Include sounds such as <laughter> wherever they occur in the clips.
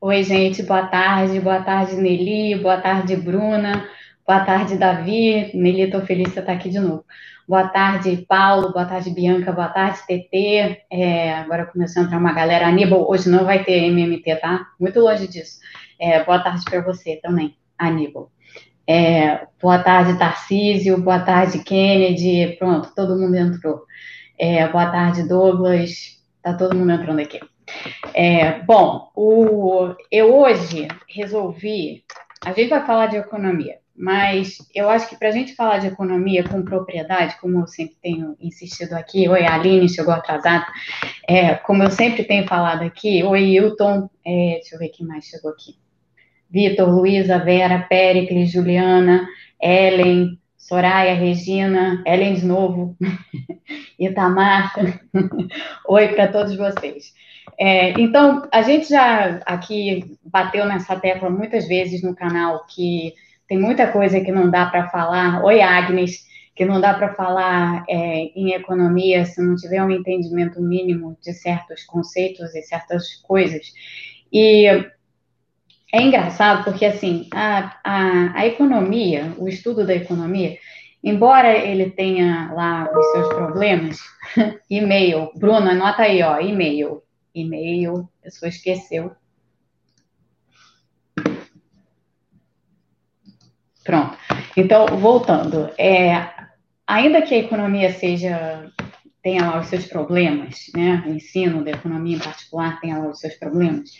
Oi, gente, boa tarde. Boa tarde, Nelly. Boa tarde, Bruna. Boa tarde, Davi. Nelly, estou feliz de você estar aqui de novo. Boa tarde, Paulo. Boa tarde, Bianca. Boa tarde, TT. É, agora começou a entrar uma galera. Aníbal, hoje não vai ter MMT, tá? Muito longe disso. É, boa tarde para você também, Aníbal. É, boa tarde, Tarcísio. Boa tarde, Kennedy. Pronto, todo mundo entrou. É, boa tarde, Douglas. Tá todo mundo entrando aqui. É, bom, o, eu hoje resolvi. A gente vai falar de economia. Mas eu acho que para a gente falar de economia com propriedade, como eu sempre tenho insistido aqui, oi, Aline chegou atrasada, é, como eu sempre tenho falado aqui, oi, Hilton, é, deixa eu ver quem mais chegou aqui. Vitor, Luísa, Vera, Péricles, Juliana, Ellen, Soraya, Regina, Ellen de novo, <laughs> Itamar, <laughs> oi para todos vocês. É, então, a gente já aqui bateu nessa tecla muitas vezes no canal que tem muita coisa que não dá para falar. Oi, Agnes, que não dá para falar é, em economia se não tiver um entendimento mínimo de certos conceitos e certas coisas. E é engraçado porque, assim, a, a, a economia, o estudo da economia, embora ele tenha lá os seus problemas, <laughs> e-mail, Bruno, anota aí, ó, e-mail, e-mail, a pessoa esqueceu, Pronto. Então, voltando, é, ainda que a economia seja tenha lá os seus problemas, né? O ensino da economia em particular tenha lá os seus problemas.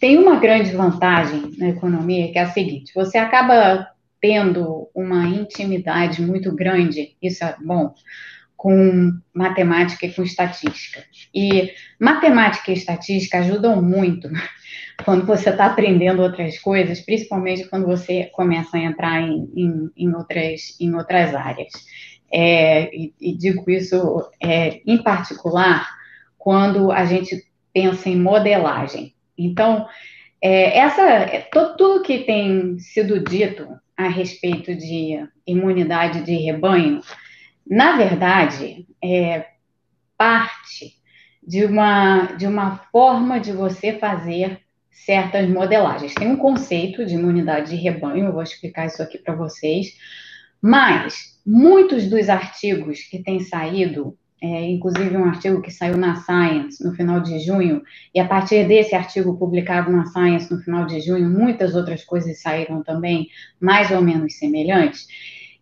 Tem uma grande vantagem na economia que é a seguinte: você acaba tendo uma intimidade muito grande, isso é bom, com matemática e com estatística. E matemática e estatística ajudam muito <laughs> quando você está aprendendo outras coisas, principalmente quando você começa a entrar em, em, em outras, em outras áreas. É, e, e, digo isso é, em particular quando a gente pensa em modelagem. Então, é, essa, é, tudo que tem sido dito a respeito de imunidade de rebanho, na verdade, é parte de uma, de uma forma de você fazer certas modelagens. Tem um conceito de imunidade de rebanho, eu vou explicar isso aqui para vocês, mas muitos dos artigos que têm saído, é, inclusive um artigo que saiu na Science no final de junho, e a partir desse artigo publicado na Science no final de junho, muitas outras coisas saíram também, mais ou menos semelhantes.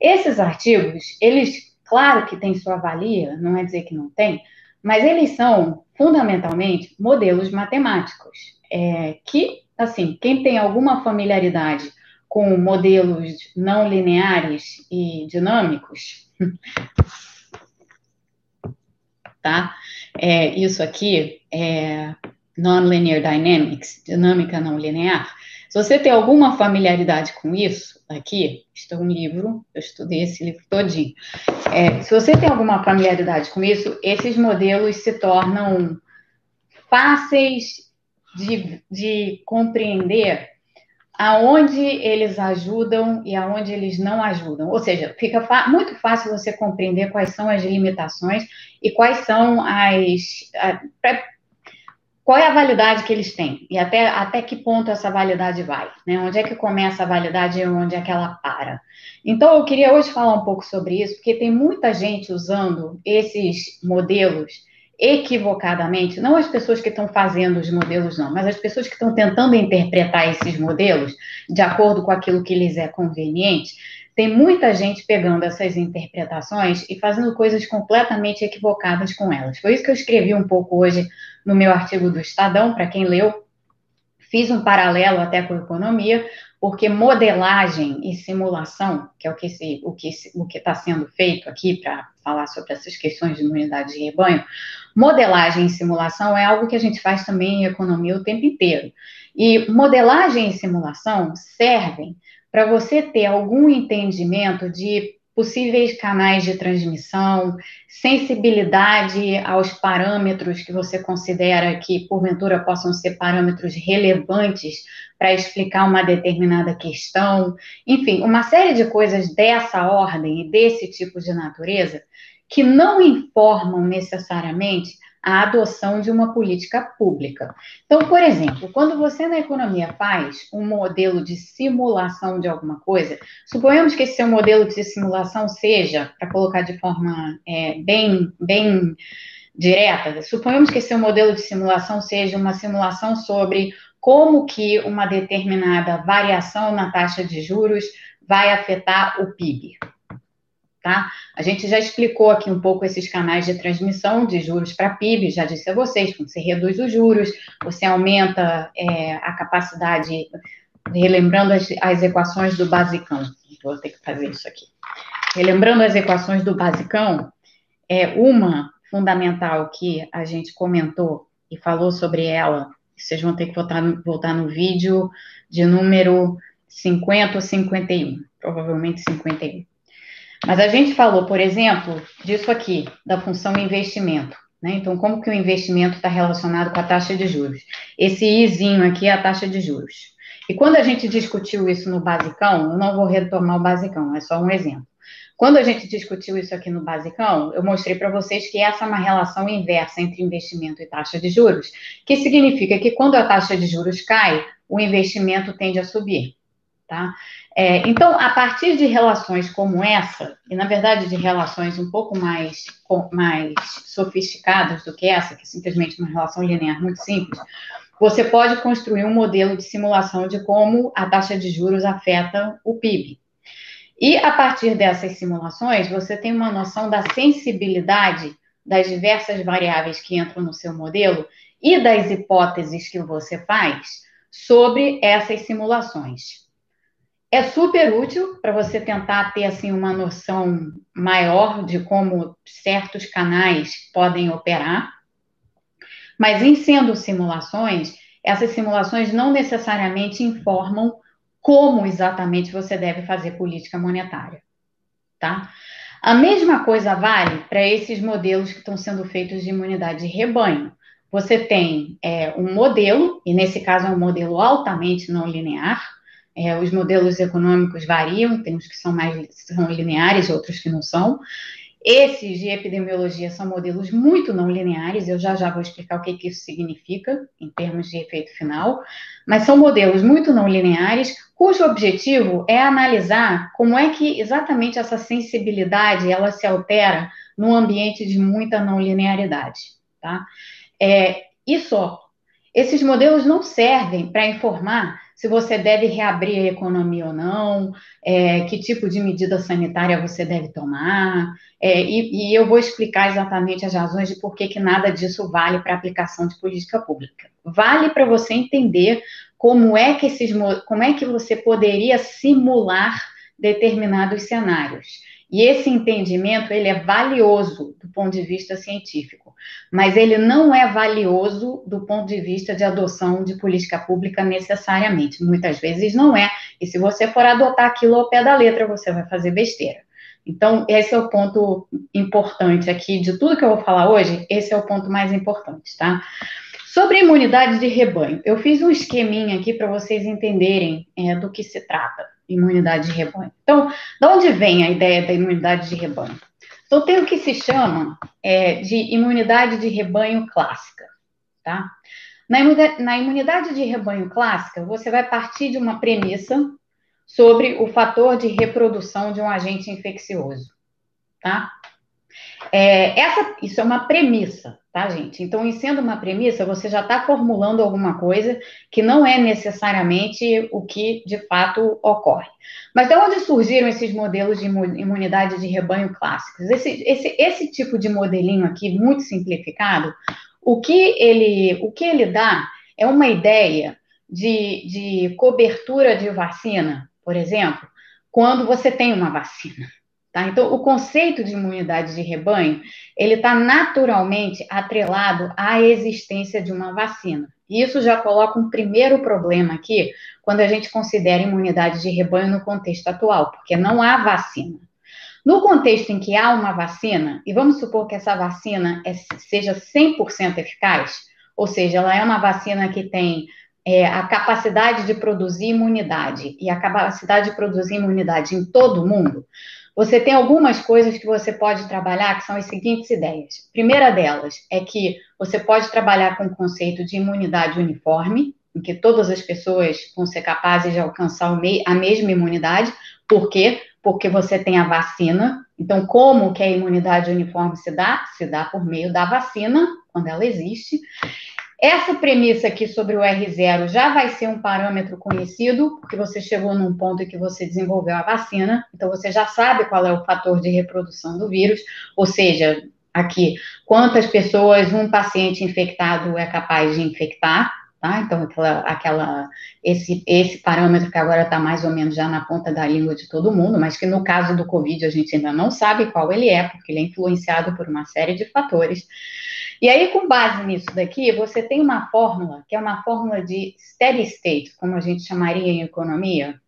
Esses artigos, eles, claro que têm sua valia, não é dizer que não tem, mas eles são fundamentalmente modelos matemáticos é, que, assim, quem tem alguma familiaridade com modelos não lineares e dinâmicos, <laughs> tá? É, isso aqui é Nonlinear Dynamics, dinâmica não linear. Se você tem alguma familiaridade com isso, aqui está um livro, eu estudei esse livro todinho. É, se você tem alguma familiaridade com isso, esses modelos se tornam fáceis de, de compreender aonde eles ajudam e aonde eles não ajudam. Ou seja, fica muito fácil você compreender quais são as limitações e quais são as. A, qual é a validade que eles têm e até, até que ponto essa validade vai, né? Onde é que começa a validade e onde é que ela para. Então, eu queria hoje falar um pouco sobre isso, porque tem muita gente usando esses modelos equivocadamente, não as pessoas que estão fazendo os modelos, não, mas as pessoas que estão tentando interpretar esses modelos de acordo com aquilo que lhes é conveniente, tem muita gente pegando essas interpretações e fazendo coisas completamente equivocadas com elas. Foi isso que eu escrevi um pouco hoje no meu artigo do Estadão, para quem leu, fiz um paralelo até com a economia, porque modelagem e simulação, que é o que o que o que está sendo feito aqui para falar sobre essas questões de imunidade de rebanho, modelagem e simulação é algo que a gente faz também em economia o tempo inteiro. E modelagem e simulação servem para você ter algum entendimento de possíveis canais de transmissão, sensibilidade aos parâmetros que você considera que, porventura, possam ser parâmetros relevantes para explicar uma determinada questão, enfim, uma série de coisas dessa ordem e desse tipo de natureza que não informam necessariamente a adoção de uma política pública. Então, por exemplo, quando você na economia faz um modelo de simulação de alguma coisa, suponhamos que esse seu modelo de simulação seja, para colocar de forma é, bem, bem direta, suponhamos que esse seu modelo de simulação seja uma simulação sobre como que uma determinada variação na taxa de juros vai afetar o PIB. Tá? A gente já explicou aqui um pouco esses canais de transmissão de juros para PIB, já disse a vocês, quando você reduz os juros, você aumenta é, a capacidade, relembrando as, as equações do basicão, vou ter que fazer isso aqui. Relembrando as equações do basicão, é uma fundamental que a gente comentou e falou sobre ela, vocês vão ter que voltar voltar no vídeo de número 50 ou 51, provavelmente 51. Mas a gente falou, por exemplo, disso aqui, da função investimento. Né? Então, como que o investimento está relacionado com a taxa de juros? Esse izinho aqui é a taxa de juros. E quando a gente discutiu isso no basicão, eu não vou retomar o basicão, é só um exemplo. Quando a gente discutiu isso aqui no basicão, eu mostrei para vocês que essa é uma relação inversa entre investimento e taxa de juros, que significa que quando a taxa de juros cai, o investimento tende a subir. Tá? É, então, a partir de relações como essa, e na verdade de relações um pouco mais, mais sofisticadas do que essa, que é simplesmente uma relação linear muito simples, você pode construir um modelo de simulação de como a taxa de juros afeta o PIB. E a partir dessas simulações, você tem uma noção da sensibilidade das diversas variáveis que entram no seu modelo e das hipóteses que você faz sobre essas simulações. É super útil para você tentar ter assim uma noção maior de como certos canais podem operar. Mas em sendo simulações, essas simulações não necessariamente informam como exatamente você deve fazer política monetária, tá? A mesma coisa vale para esses modelos que estão sendo feitos de imunidade de rebanho. Você tem é, um modelo, e nesse caso é um modelo altamente não linear, é, os modelos econômicos variam, tem uns que são mais são lineares, outros que não são. Esses de epidemiologia são modelos muito não lineares, eu já já vou explicar o que, que isso significa em termos de efeito final, mas são modelos muito não lineares, cujo objetivo é analisar como é que exatamente essa sensibilidade ela se altera num ambiente de muita não linearidade, tá? É, e só. Esses modelos não servem para informar se você deve reabrir a economia ou não, é, que tipo de medida sanitária você deve tomar, é, e, e, eu vou explicar exatamente as razões de por que, que nada disso vale para aplicação de política pública. Vale para você entender como é que esses, como é que você poderia simular determinados cenários. E esse entendimento ele é valioso do ponto de vista científico, mas ele não é valioso do ponto de vista de adoção de política pública necessariamente. Muitas vezes não é. E se você for adotar aquilo ao pé da letra, você vai fazer besteira. Então, esse é o ponto importante aqui de tudo que eu vou falar hoje, esse é o ponto mais importante, tá? Sobre imunidade de rebanho, eu fiz um esqueminha aqui para vocês entenderem é, do que se trata imunidade de rebanho. Então, de onde vem a ideia da imunidade de rebanho? Então, tem o que se chama é, de imunidade de rebanho clássica, tá? Na imunidade, na imunidade de rebanho clássica, você vai partir de uma premissa sobre o fator de reprodução de um agente infeccioso, tá? É, essa, isso é uma premissa, tá, gente? Então, em sendo uma premissa, você já está formulando alguma coisa que não é necessariamente o que de fato ocorre. Mas de onde surgiram esses modelos de imunidade de rebanho clássicos? Esse, esse, esse tipo de modelinho aqui, muito simplificado, o que ele, o que ele dá é uma ideia de, de cobertura de vacina, por exemplo, quando você tem uma vacina. Tá? Então, o conceito de imunidade de rebanho, ele está naturalmente atrelado à existência de uma vacina. E isso já coloca um primeiro problema aqui, quando a gente considera imunidade de rebanho no contexto atual, porque não há vacina. No contexto em que há uma vacina, e vamos supor que essa vacina é, seja 100% eficaz, ou seja, ela é uma vacina que tem é, a capacidade de produzir imunidade, e a capacidade de produzir imunidade em todo mundo, você tem algumas coisas que você pode trabalhar, que são as seguintes ideias. Primeira delas é que você pode trabalhar com o conceito de imunidade uniforme, em que todas as pessoas vão ser capazes de alcançar a mesma imunidade. Por quê? Porque você tem a vacina. Então, como que a imunidade uniforme se dá? Se dá por meio da vacina, quando ela existe. Essa premissa aqui sobre o R0 já vai ser um parâmetro conhecido, porque você chegou num ponto em que você desenvolveu a vacina, então você já sabe qual é o fator de reprodução do vírus, ou seja, aqui, quantas pessoas um paciente infectado é capaz de infectar, tá? Então, aquela, aquela, esse, esse parâmetro que agora está mais ou menos já na ponta da língua de todo mundo, mas que no caso do Covid a gente ainda não sabe qual ele é, porque ele é influenciado por uma série de fatores. E aí, com base nisso daqui, você tem uma fórmula, que é uma fórmula de steady state, como a gente chamaria em economia.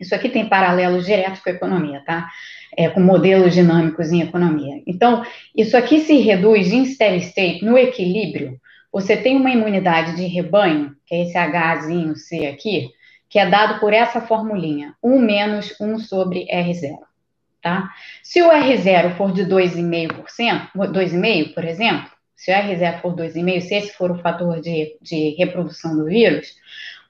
Isso aqui tem paralelos diretos com a economia, tá? É, com modelos dinâmicos em economia. Então, isso aqui se reduz em steady state, no equilíbrio. Você tem uma imunidade de rebanho, que é esse Hzinho C aqui, que é dado por essa formulinha, 1 menos 1 sobre R0. Tá? Se o R0 for de 2,5%, 2,5%, por exemplo, se o R0 for 2,5, se esse for o fator de, de reprodução do vírus,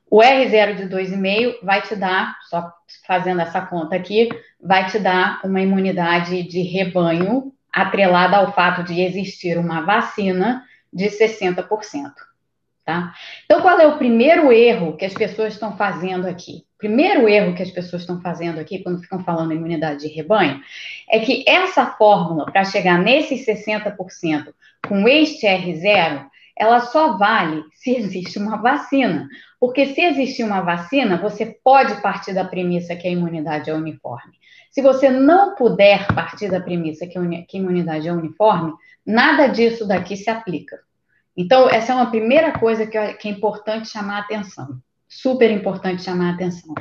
o R0 de 2,5 vai te dar, só fazendo essa conta aqui, vai te dar uma imunidade de rebanho atrelada ao fato de existir uma vacina de 60%. Tá? Então, qual é o primeiro erro que as pessoas estão fazendo aqui? O primeiro erro que as pessoas estão fazendo aqui, quando ficam falando em imunidade de rebanho, é que essa fórmula, para chegar nesses 60% com este R0, ela só vale se existe uma vacina. Porque se existir uma vacina, você pode partir da premissa que a imunidade é uniforme. Se você não puder partir da premissa que a imunidade é uniforme, nada disso daqui se aplica. Então, essa é uma primeira coisa que é, importante chamar a atenção. Super importante chamar a atenção.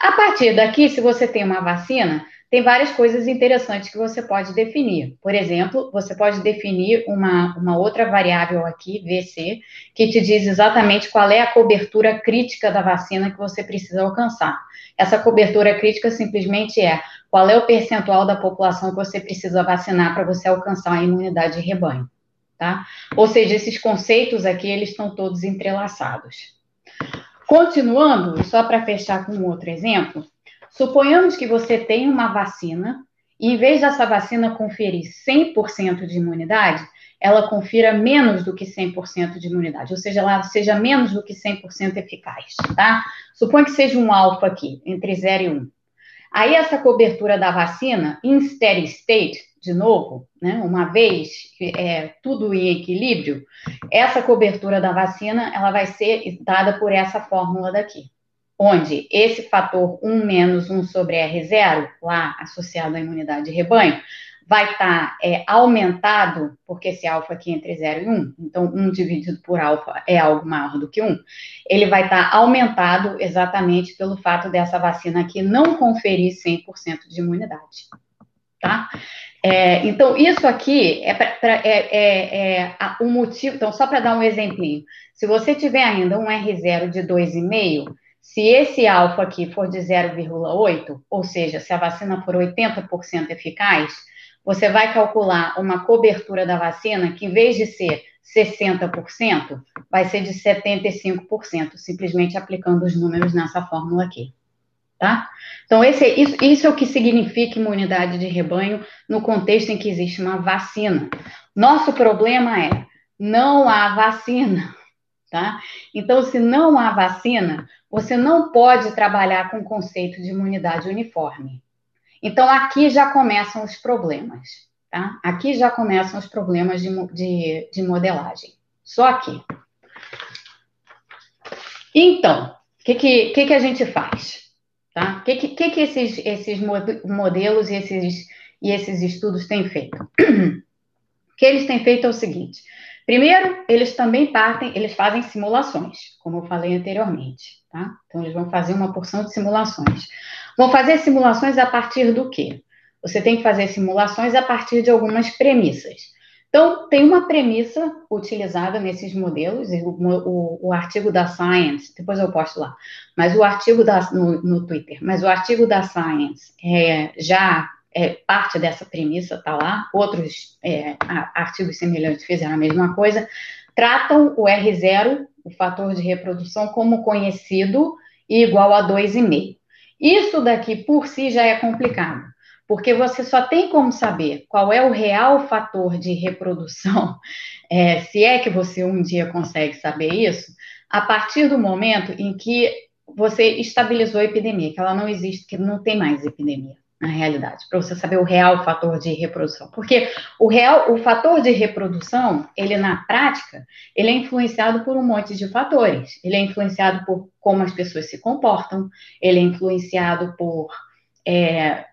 A partir daqui, se você tem uma vacina, tem várias coisas interessantes que você pode definir. Por exemplo, você pode definir uma, uma outra variável aqui, VC, que te diz exatamente qual é a cobertura crítica da vacina que você precisa alcançar. Essa cobertura crítica simplesmente é qual é o percentual da população que você precisa vacinar para você alcançar a imunidade de rebanho, tá? Ou seja, esses conceitos aqui, eles estão todos entrelaçados. Continuando, só para fechar com outro exemplo, Suponhamos que você tem uma vacina e, em vez dessa vacina conferir 100% de imunidade, ela confira menos do que 100% de imunidade, ou seja, ela seja menos do que 100% eficaz, tá? Suponha que seja um alfa aqui, entre 0 e 1. Aí, essa cobertura da vacina, em steady state, de novo, né, uma vez é, tudo em equilíbrio, essa cobertura da vacina, ela vai ser dada por essa fórmula daqui onde esse fator 1 menos 1 sobre R0, lá associado à imunidade de rebanho, vai estar tá, é, aumentado, porque esse alfa aqui entre 0 e 1, então 1 dividido por alfa é algo maior do que 1, ele vai estar tá aumentado exatamente pelo fato dessa vacina aqui não conferir 100% de imunidade, tá? É, então, isso aqui é, pra, pra, é, é, é o motivo, então, só para dar um exemplinho, se você tiver ainda um R0 de 2,5, se esse alfa aqui for de 0,8, ou seja, se a vacina for 80% eficaz, você vai calcular uma cobertura da vacina que, em vez de ser 60%, vai ser de 75%, simplesmente aplicando os números nessa fórmula aqui. Tá? Então, esse, isso, isso é o que significa imunidade de rebanho no contexto em que existe uma vacina. Nosso problema é, não há vacina, tá? Então, se não há vacina, você não pode trabalhar com o conceito de imunidade uniforme. Então, aqui já começam os problemas, tá? Aqui já começam os problemas de, de, de modelagem. Só aqui. Então, o que, que, que, que, a gente faz? Tá? O que, que, que, esses, esses modelos e esses, e esses estudos têm feito? <clears throat> O que eles têm feito é o seguinte: Primeiro, eles também partem, eles fazem simulações, como eu falei anteriormente, tá? Então, eles vão fazer uma porção de simulações. Vão fazer simulações a partir do quê? Você tem que fazer simulações a partir de algumas premissas. Então, tem uma premissa utilizada nesses modelos, o, o, o artigo da Science, depois eu posto lá, mas o artigo da, no, no Twitter, mas o artigo da Science é, já é, parte dessa premissa está lá, outros é, artigos semelhantes fizeram a mesma coisa, tratam o R0, o fator de reprodução, como conhecido e igual a 2,5. Isso daqui por si já é complicado, porque você só tem como saber qual é o real fator de reprodução, <laughs> é, se é que você um dia consegue saber isso, a partir do momento em que você estabilizou a epidemia, que ela não existe, que não tem mais epidemia na realidade, para você saber o real fator de reprodução. Porque o real, o fator de reprodução, ele na prática, ele é influenciado por um monte de fatores. Ele é influenciado por como as pessoas se comportam, ele é influenciado por é,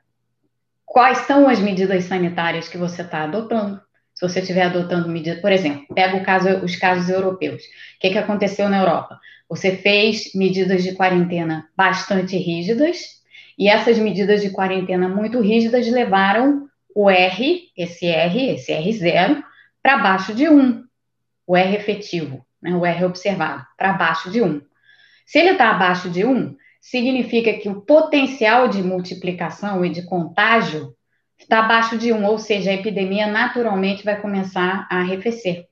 quais são as medidas sanitárias que você está adotando. Se você estiver adotando medidas, por exemplo, pega caso, os casos europeus. O que, que aconteceu na Europa? Você fez medidas de quarentena bastante rígidas, e essas medidas de quarentena muito rígidas levaram o R, esse R, esse R0, para baixo de 1, o R efetivo, né, o R observado, para baixo de 1. Se ele está abaixo de 1, significa que o potencial de multiplicação e de contágio está abaixo de 1, ou seja, a epidemia naturalmente vai começar a arrefecer,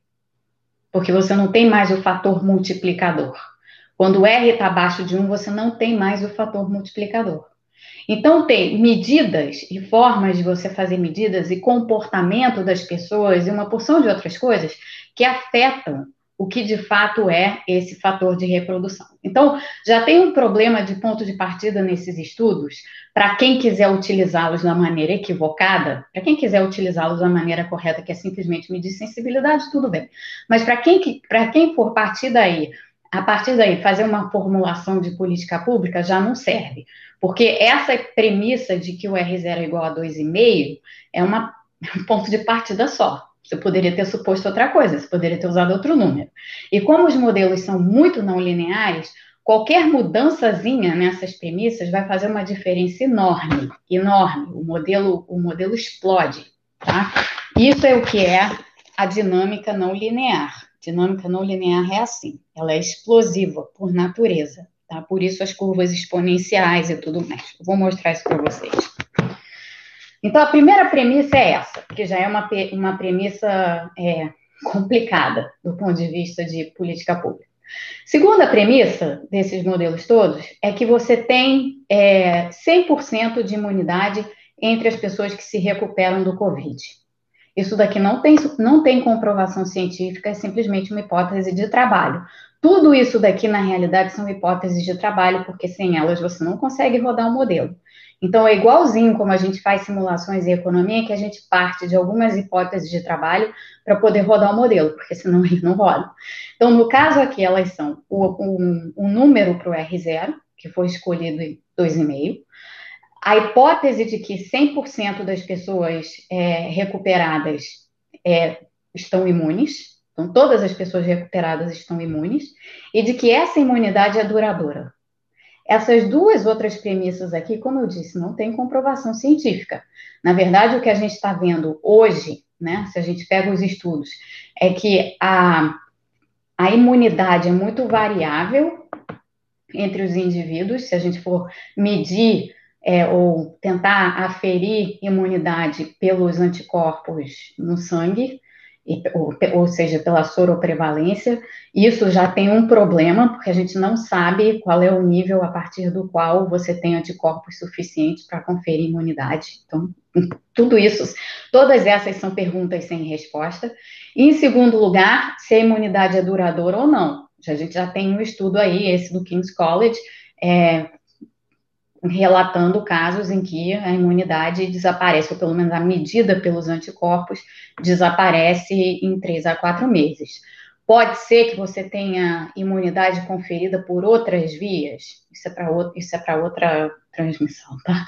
porque você não tem mais o fator multiplicador. Quando o R está abaixo de 1, você não tem mais o fator multiplicador. Então, tem medidas e formas de você fazer medidas e comportamento das pessoas e uma porção de outras coisas que afetam o que de fato é esse fator de reprodução. Então, já tem um problema de ponto de partida nesses estudos, para quem quiser utilizá-los da maneira equivocada, para quem quiser utilizá-los da maneira correta, que é simplesmente medir sensibilidade, tudo bem. Mas para quem, quem for partir daí, a partir daí, fazer uma formulação de política pública já não serve. Porque essa premissa de que o R0 é igual a 2,5 é uma, <laughs> um ponto de partida só. Você poderia ter suposto outra coisa, você poderia ter usado outro número. E como os modelos são muito não lineares, qualquer mudançazinha nessas premissas vai fazer uma diferença enorme, enorme. O modelo, o modelo explode, tá? Isso é o que é a dinâmica não linear. Dinâmica não linear é assim, ela é explosiva por natureza. Tá? Por isso as curvas exponenciais e tudo mais. Eu vou mostrar isso para vocês. Então, a primeira premissa é essa, que já é uma, uma premissa é, complicada do ponto de vista de política pública. Segunda premissa desses modelos todos é que você tem é, 100% de imunidade entre as pessoas que se recuperam do Covid. Isso daqui não tem, não tem comprovação científica, é simplesmente uma hipótese de trabalho. Tudo isso daqui, na realidade, são hipóteses de trabalho, porque sem elas você não consegue rodar um modelo. Então, é igualzinho como a gente faz simulações em economia, que a gente parte de algumas hipóteses de trabalho para poder rodar o modelo, porque senão <laughs> ele não roda. Então, no caso aqui, elas são o, o número para o R0, que foi escolhido em 2,5, a hipótese de que 100% das pessoas é, recuperadas é, estão imunes, então, todas as pessoas recuperadas estão imunes e de que essa imunidade é duradoura. Essas duas outras premissas aqui, como eu disse, não tem comprovação científica. Na verdade, o que a gente está vendo hoje, né, se a gente pega os estudos, é que a, a imunidade é muito variável entre os indivíduos. Se a gente for medir é, ou tentar aferir imunidade pelos anticorpos no sangue, ou, seja, pela soroprevalência, isso já tem um problema, porque a gente não sabe qual é o nível a partir do qual você tem anticorpos suficientes para conferir imunidade. Então, tudo isso, todas essas são perguntas sem resposta. E, em segundo lugar, se a imunidade é duradoura ou não. A gente já tem um estudo aí, esse do King's College, é, relatando casos em que a imunidade desaparece, ou pelo menos a medida pelos anticorpos desaparece em três a quatro meses. Pode ser que você tenha imunidade conferida por outras vias, isso é para é outra transmissão, tá?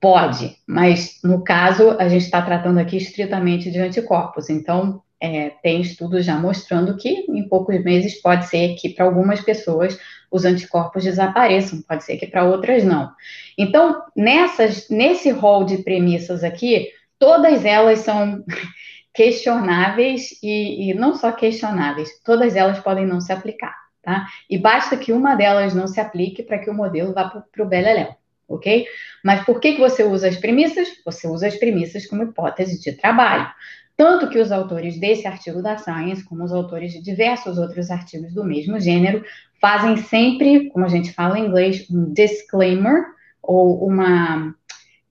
Pode, mas no caso a gente está tratando aqui estritamente de anticorpos, então é, tem estudos já mostrando que em poucos meses pode ser que para algumas pessoas os anticorpos desapareçam, pode ser que para outras não. Então, nessas, nesse rol de premissas aqui, todas elas são <laughs> questionáveis e, e não só questionáveis, todas elas podem não se aplicar, tá? E basta que uma delas não se aplique para que o modelo vá para o beleléu. ok? Mas por que, que você usa as premissas? Você usa as premissas como hipótese de trabalho. Tanto que os autores desse artigo da Science, como os autores de diversos outros artigos do mesmo gênero, fazem sempre, como a gente fala em inglês, um disclaimer ou uma,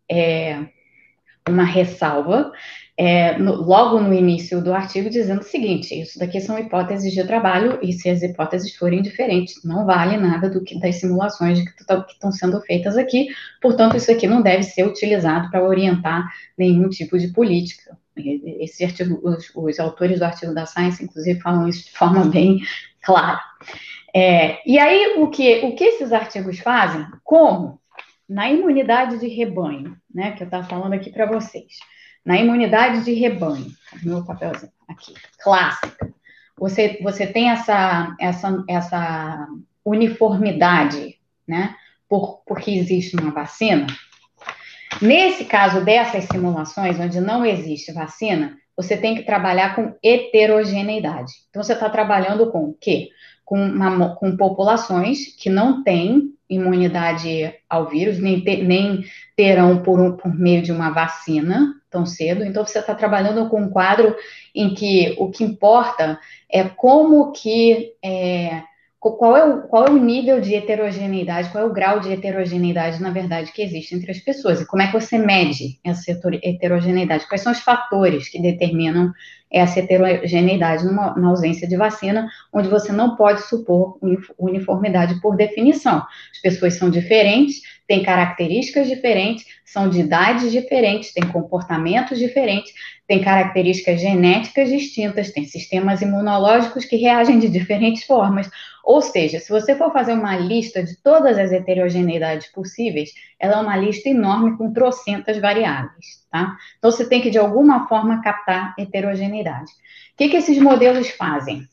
é, uma ressalva, é, no, logo no início do artigo, dizendo o seguinte: isso daqui são hipóteses de trabalho, e se as hipóteses forem diferentes, não vale nada do que das simulações que estão sendo feitas aqui, portanto, isso aqui não deve ser utilizado para orientar nenhum tipo de política. Esse artigo, os, os, autores do artigo da Science, inclusive, falam isso de forma <laughs> bem clara. É, e aí, o que, o que esses artigos fazem? Como? Na imunidade de rebanho, né, que eu estava falando aqui para vocês. Na imunidade de rebanho, meu papelzinho aqui, clássica. Você, você tem essa, essa, essa uniformidade, né, por, porque existe uma vacina, Nesse caso dessas simulações, onde não existe vacina, você tem que trabalhar com heterogeneidade. Então, você está trabalhando com o quê? Com, uma, com populações que não têm imunidade ao vírus, nem, nem terão por, um, por meio de uma vacina tão cedo. Então, você está trabalhando com um quadro em que o que importa é como que é, qual é, o, qual é o nível de heterogeneidade, qual é o grau de heterogeneidade, na verdade, que existe entre as pessoas, e como é que você mede essa heterogeneidade, quais são os fatores que determinam essa heterogeneidade numa, na ausência de vacina, onde você não pode supor uniformidade por definição. As pessoas são diferentes, têm características diferentes, são de idades diferentes, têm comportamentos diferentes, têm características genéticas distintas, têm sistemas imunológicos que reagem de diferentes formas. Ou seja, se você for fazer uma lista de todas as heterogeneidades possíveis, ela é uma lista enorme com trocentas variáveis, tá? Então você tem que, de alguma forma, captar heterogeneidade. O que, que esses modelos fazem?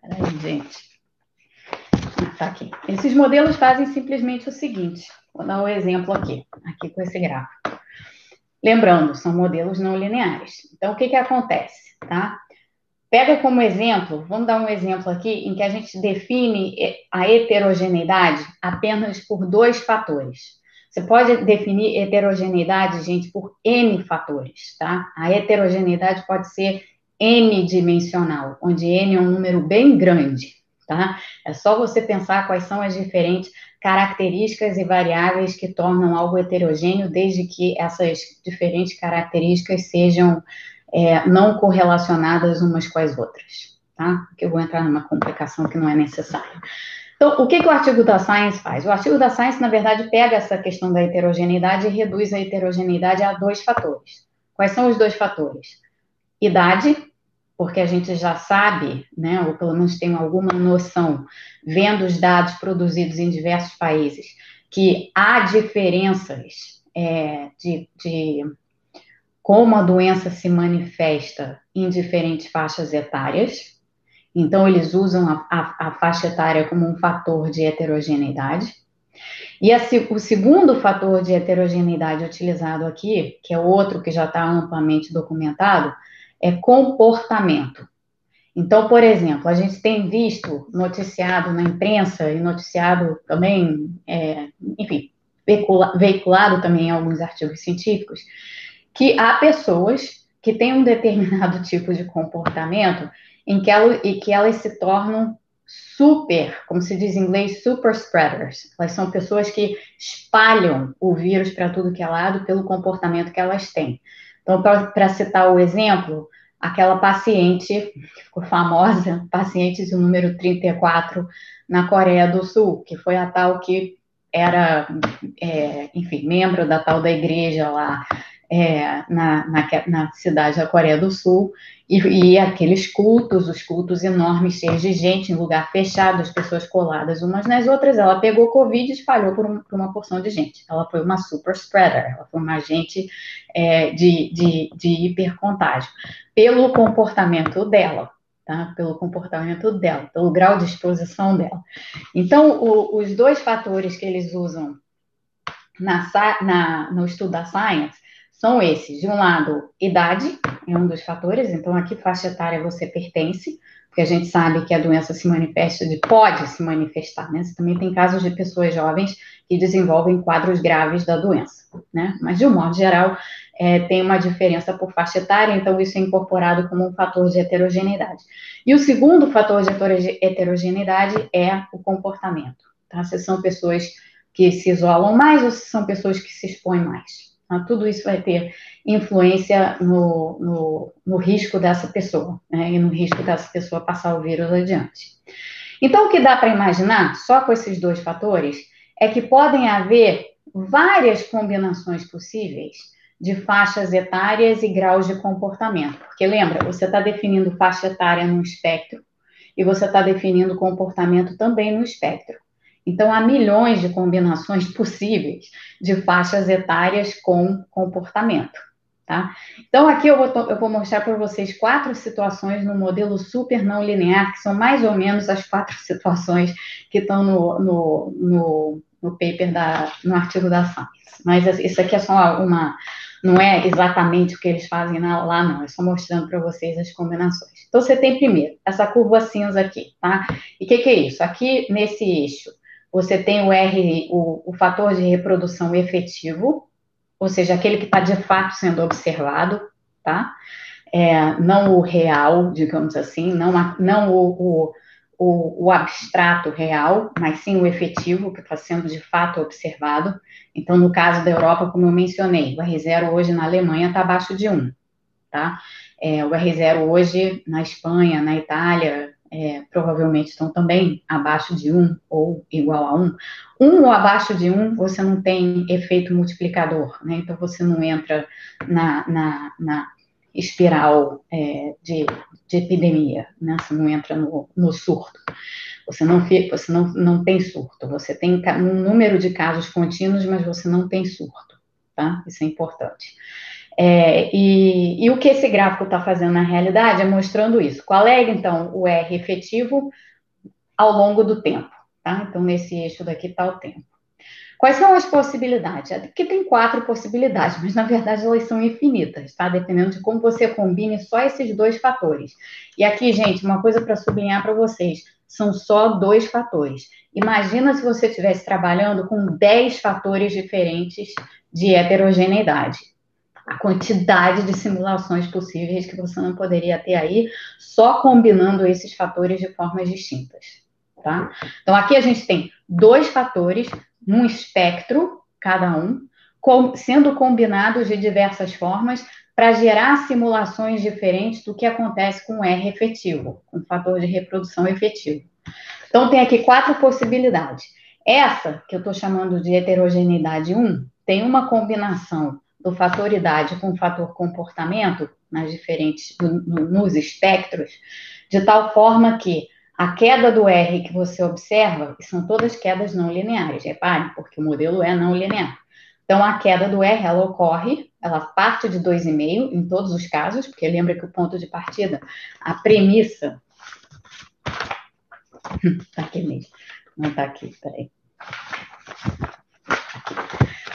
Peraí, gente. Tá aqui. Esses modelos fazem simplesmente o seguinte. Vou dar um exemplo aqui, aqui com esse gráfico. Lembrando, são modelos não lineares. Então, o que, que acontece, tá? Pega como exemplo, vamos dar um exemplo aqui, em que a gente define a heterogeneidade apenas por dois fatores. Você pode definir heterogeneidade, gente, por N fatores, tá? A heterogeneidade pode ser N-dimensional, onde N é um número bem grande, tá? É só você pensar quais são as diferentes características e variáveis que tornam algo heterogêneo, desde que essas diferentes características sejam é, não correlacionadas umas com as outras, tá? Porque eu vou entrar numa complicação que não é necessária. Então, o que, que o artigo da Science faz? O artigo da Science, na verdade, pega essa questão da heterogeneidade e reduz a heterogeneidade a dois fatores. Quais são os dois fatores? Idade porque a gente já sabe, né, ou pelo menos tem alguma noção, vendo os dados produzidos em diversos países, que há diferenças é, de, de como a doença se manifesta em diferentes faixas etárias. Então, eles usam a, a, a faixa etária como um fator de heterogeneidade. E a, o segundo fator de heterogeneidade utilizado aqui, que é outro que já está amplamente documentado, é comportamento. Então, por exemplo, a gente tem visto noticiado na imprensa e noticiado também, é, enfim, veiculado também em alguns artigos científicos, que há pessoas que têm um determinado <laughs> tipo de comportamento em que, ela, e que elas se tornam super, como se diz em inglês, super spreaders. Elas são pessoas que espalham o vírus para tudo que é lado pelo comportamento que elas têm. Então, para citar o exemplo, aquela paciente que ficou famosa, paciente de número 34 na Coreia do Sul, que foi a tal que era, é, enfim, membro da tal da igreja lá é, na, na, na, cidade da Coreia do Sul, e, e, aqueles cultos, os cultos enormes, cheios de gente, em lugar fechado, as pessoas coladas umas nas outras, ela pegou Covid e espalhou por, um, por uma porção de gente. Ela foi uma super spreader, ela foi uma agente é, de, de, de hipercontágio, pelo comportamento dela, tá? Pelo comportamento dela, pelo grau de exposição dela. Então, o, os dois fatores que eles usam na, na, no estudo da Science são esses. De um lado, idade é um dos fatores, então aqui faixa etária você pertence, porque a gente sabe que a doença se manifesta, de, pode se manifestar, né? Você também tem casos de pessoas jovens que desenvolvem quadros graves da doença, né? Mas, de um modo geral, é, tem uma diferença por faixa etária, então isso é incorporado como um fator de heterogeneidade. E o segundo fator de heterogeneidade é o comportamento, tá? Se são pessoas que se isolam mais ou se são pessoas que se expõem mais. Tá? Tudo isso vai ter influência no, no, no risco dessa pessoa, né? E no risco dessa pessoa passar o vírus adiante. Então, o que dá para imaginar, só com esses dois fatores, é que podem haver várias combinações possíveis de faixas etárias e graus de comportamento. Porque lembra, você está definindo faixa etária no espectro e você está definindo comportamento também no espectro. Então, há milhões de combinações possíveis de faixas etárias com comportamento. Tá? Então, aqui eu vou, eu vou mostrar para vocês quatro situações no modelo super não linear, que são mais ou menos as quatro <laughs> situações que estão no, no, no, no paper, da, no artigo da Science. Mas isso aqui é só uma, não é exatamente o que eles fazem lá, não. É só mostrando para vocês as combinações. Então, você tem primeiro essa curva cinza aqui, tá? E o que, que, é isso? Aqui, nesse eixo, você tem o R, o, o fator de reprodução efetivo, ou seja, aquele que está de fato sendo observado, tá? É, não o real, digamos assim, não, a, não o, o, o, abstrato real, mas sim o efetivo, que está sendo de fato observado. Então, no caso da Europa, como eu mencionei, o R0 hoje na Alemanha está abaixo de 1, tá? É, o R0 hoje na Espanha, na Itália, é, provavelmente estão também abaixo de 1 ou igual a 1. 1 ou abaixo de 1, você não tem efeito multiplicador, né? Então, você não entra na, na, na espiral é, de, de, epidemia, né? Você não entra no, no surto. Você não, você não, não tem surto. Você tem um número de casos contínuos, mas você não tem surto, tá? Isso é importante. É, e, e, o que esse gráfico está fazendo na realidade é mostrando isso. Qual é, então, o R efetivo ao longo do tempo? Tá? Então, nesse eixo daqui está o tempo. Quais são as possibilidades? Aqui tem quatro possibilidades, mas na verdade elas são infinitas, tá? Dependendo de como você combine só esses dois fatores. E aqui, gente, uma coisa para sublinhar para vocês: são só dois fatores. Imagina se você estivesse trabalhando com 10 fatores diferentes de heterogeneidade. A quantidade de simulações possíveis que você não poderia ter aí, só combinando esses fatores de formas distintas. Tá? Então, aqui a gente tem dois fatores num espectro, cada um, com, sendo combinados de diversas formas para gerar simulações diferentes do que acontece com R efetivo, com o fator de reprodução efetivo. Então, tem aqui quatro possibilidades. Essa, que eu estou chamando de heterogeneidade 1, tem uma combinação do fator idade com o fator comportamento, nas diferentes, no, nos espectros, de tal forma que a queda do R que você observa, que são todas quedas não lineares, reparem, porque o modelo é não linear. Então, a queda do R, ela ocorre, ela parte de 2,5 em todos os casos, porque lembra que o ponto de partida, a premissa... Está <laughs> aqui mesmo, não está aqui, peraí.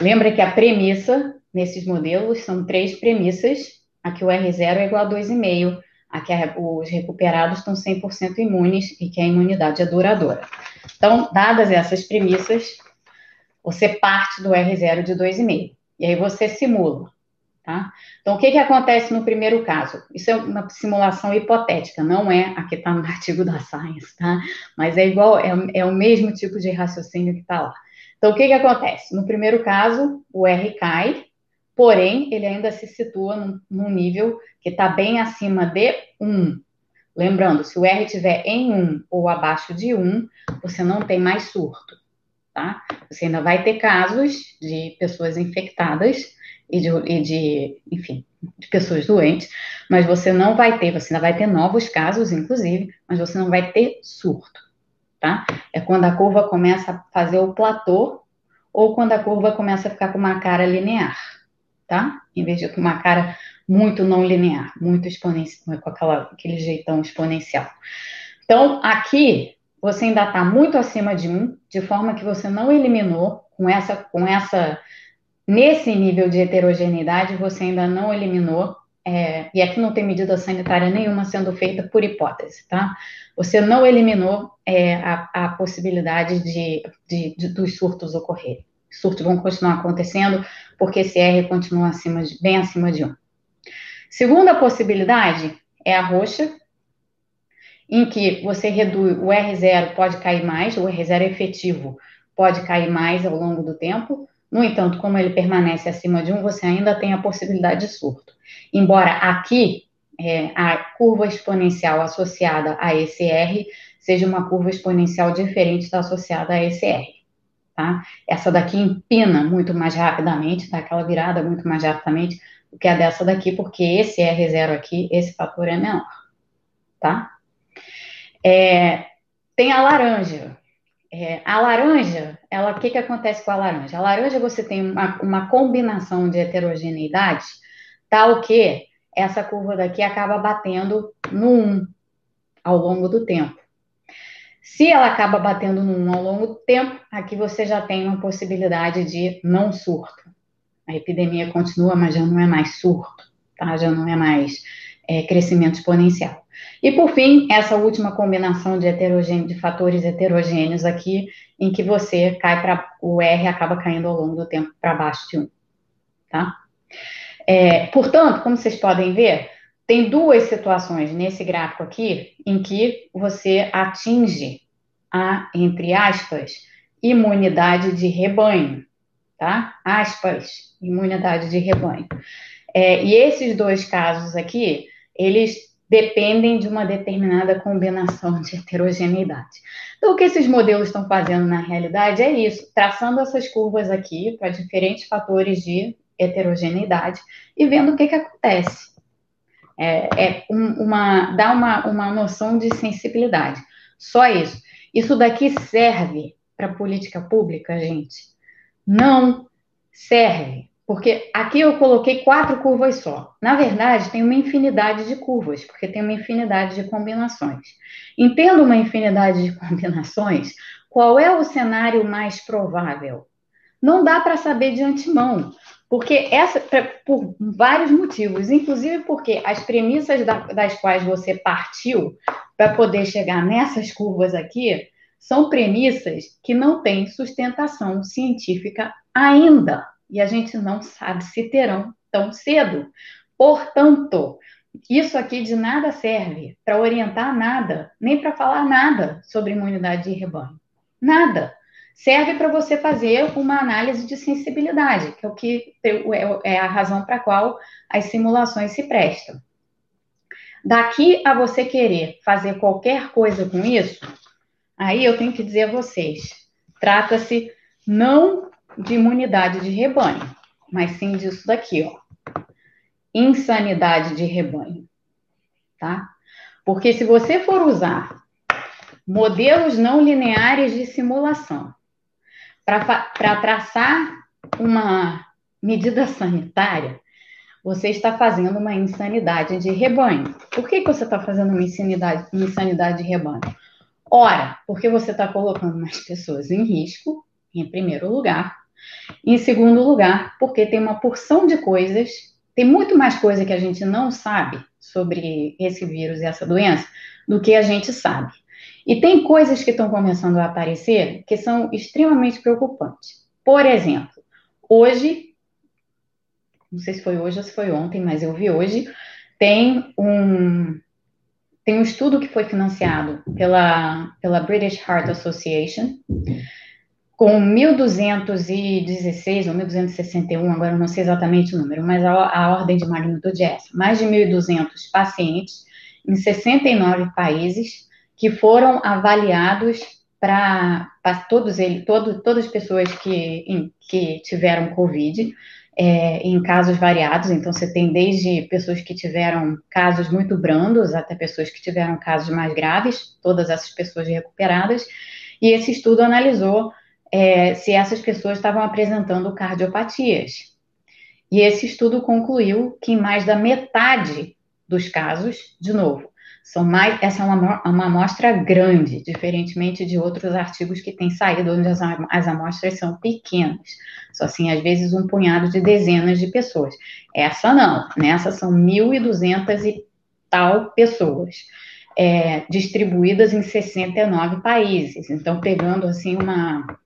Lembra que a premissa nesses modelos são três premissas, aqui o R0 é igual a 2,5, aqui os recuperados estão 100% imunes e que a imunidade é duradoura. Então, dadas essas premissas, você parte do R0 de 2,5. E aí você simula, tá? Então, o que, que acontece no primeiro caso? Isso é uma simulação hipotética, não é a que está no <laughs> artigo da Science, tá? Mas é igual, é, é o mesmo tipo de raciocínio que está lá. Então, o que, que acontece? No primeiro caso, o R cai, porém, ele ainda se situa num, num nível que está bem acima de 1. Lembrando, se o R estiver em 1 ou abaixo de 1, você não tem mais surto, tá? Você ainda vai ter casos de pessoas infectadas e de, e de, enfim, de pessoas doentes, mas você não vai ter, você ainda vai ter novos casos, inclusive, mas você não vai ter surto, tá? É quando a curva começa a fazer o platô ou quando a curva começa a ficar com uma cara linear tá? Em vez de com uma cara muito não linear, muito exponencial, com aquela, aquele jeitão exponencial. Então, aqui, você ainda está muito acima de 1, de forma que você não eliminou com essa, com essa nesse nível de heterogeneidade, você ainda não eliminou, é, e aqui não tem medida sanitária nenhuma sendo feita por hipótese, tá? Você não eliminou é, a, a, possibilidade de, de, de, dos surtos ocorrerem. Surtos vão continuar acontecendo, porque esse R continua acima de, bem acima de 1. Segunda possibilidade é a roxa, em que você reduz, o R0 pode cair mais, o R0 efetivo pode cair mais ao longo do tempo, no entanto, como ele permanece acima de 1, você ainda tem a possibilidade de surto. Embora aqui é, a curva exponencial associada a esse R seja uma curva exponencial diferente da associada a esse R. Tá? Essa daqui empina muito mais rapidamente, dá aquela virada muito mais rapidamente do que a dessa daqui, porque esse R0 aqui, esse fator é menor. Tá? É, tem a laranja. É, a laranja, ela, o que, que acontece com a laranja? A laranja você tem uma, uma combinação de heterogeneidade tal que essa curva daqui acaba batendo no 1 ao longo do tempo. Se ela acaba batendo no 1 ao longo do tempo, aqui você já tem uma possibilidade de não surto. A epidemia continua, mas já não é mais surto, tá? Já não é mais é, crescimento exponencial. E por fim, essa última combinação de, de fatores heterogêneos aqui, em que você cai para o R acaba caindo ao longo do tempo para baixo de 1, tá? É, portanto, como vocês podem ver, tem duas situações nesse gráfico aqui em que você atinge a, entre aspas, imunidade de rebanho, tá? Aspas, imunidade de rebanho. É, e esses dois casos aqui, eles dependem de uma determinada combinação de heterogeneidade. Então, o que esses modelos estão fazendo na realidade é isso, traçando essas curvas aqui para diferentes fatores de heterogeneidade e vendo o que, que acontece. É, é um, uma, dá uma, uma noção de sensibilidade. Só isso. Isso daqui serve para política pública, gente? Não serve. Porque aqui eu coloquei quatro curvas só. Na verdade, tem uma infinidade de curvas, porque tem uma infinidade de combinações. Entendo uma infinidade de <laughs> combinações, qual é o cenário mais provável? Não dá para saber de antemão, porque essa, por vários motivos, inclusive porque as premissas das quais você partiu para poder chegar nessas curvas aqui são premissas que não têm sustentação científica ainda e a gente não sabe se terão tão cedo. Portanto, isso aqui de nada serve para orientar nada, nem para falar nada sobre imunidade de rebanho. Nada. Serve para você fazer uma análise de sensibilidade, que é o que é, é a razão para a qual as simulações se prestam. Daqui a você querer fazer qualquer coisa com isso, aí eu tenho que dizer a vocês: trata-se não de imunidade de rebanho, mas sim disso daqui, ó. Insanidade de rebanho, tá? Porque se você for usar modelos não lineares de simulação para traçar uma medida sanitária, você está fazendo uma insanidade de rebanho. Por que, que você está fazendo uma insanidade, uma insanidade de rebanho? Ora, porque você está colocando mais pessoas em risco, em primeiro lugar, em segundo lugar, porque tem uma porção de coisas, tem muito mais coisa que a gente não sabe sobre esse vírus e essa doença do que a gente sabe. E tem coisas que estão começando a aparecer que são extremamente preocupantes. Por exemplo, hoje, não sei se foi hoje ou se foi ontem, mas eu vi hoje, tem um tem um estudo que foi financiado pela, pela British Heart Association, com 1.216 ou 1.261, agora não sei exatamente o número, mas a, a ordem de magnitude é essa, mais de 1.200 pacientes em 69 países que foram avaliados para todos eles, todo, todas as pessoas que, em, que tiveram Covid, é, em casos variados, então você tem desde pessoas que tiveram casos muito brandos até pessoas que tiveram casos mais graves, todas essas pessoas recuperadas, e esse estudo analisou é, se essas pessoas estavam apresentando cardiopatias. E esse estudo concluiu que em mais da metade dos casos, de novo, São mais, essa é uma, uma amostra grande, diferentemente de outros artigos que têm saído, onde as, as amostras são pequenas. Só assim, às vezes, um punhado de dezenas de pessoas. Essa não, nessa são 1.200 e tal pessoas, é, distribuídas em 69 países. Então, pegando, assim, uma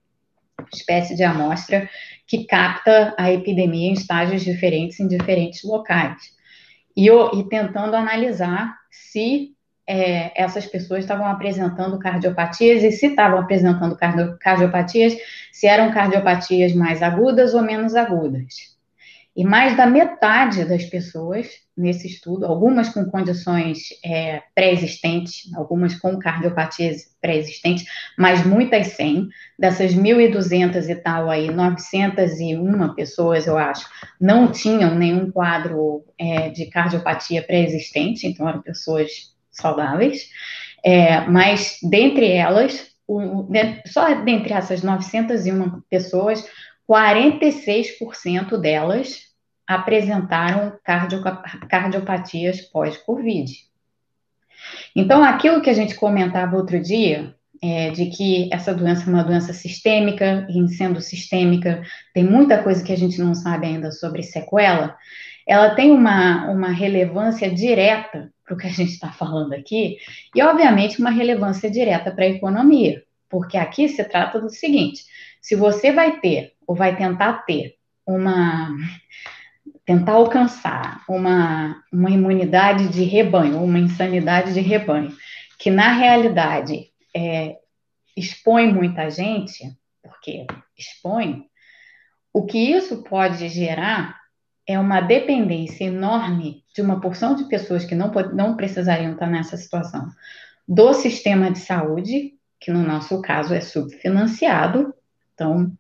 espécie de amostra que capta a epidemia em estágios diferentes em diferentes locais. E, e tentando analisar se é, essas pessoas estavam apresentando cardiopatias e se estavam apresentando cardiopatias, se eram cardiopatias mais agudas ou menos agudas. E mais da metade das pessoas nesse estudo, algumas com condições é, pré-existentes, algumas com cardiopatias pré-existentes, mas muitas sem, dessas 1.200 e tal aí, 901 pessoas, eu acho, não tinham nenhum quadro é, de cardiopatia pré-existente, então eram pessoas saudáveis, é, mas dentre elas, o, só dentre essas 901 pessoas, 46% delas apresentaram cardiopatias pós-Covid. Então, aquilo que a gente comentava outro dia, é, de que essa doença é uma doença sistêmica, e sendo sistêmica, tem muita coisa que a gente não sabe ainda sobre sequela, ela tem uma, uma relevância direta para o que a gente está falando aqui, e obviamente uma relevância direta para a economia, porque aqui se trata do seguinte: se você vai ter, ou vai tentar ter, uma. tentar alcançar uma, uma imunidade de rebanho, uma insanidade de rebanho, que na realidade é, expõe muita gente, porque expõe, o que isso pode gerar é uma dependência enorme de uma porção de pessoas que não, não precisariam estar nessa situação do sistema de saúde, que no nosso caso é subfinanciado. Então,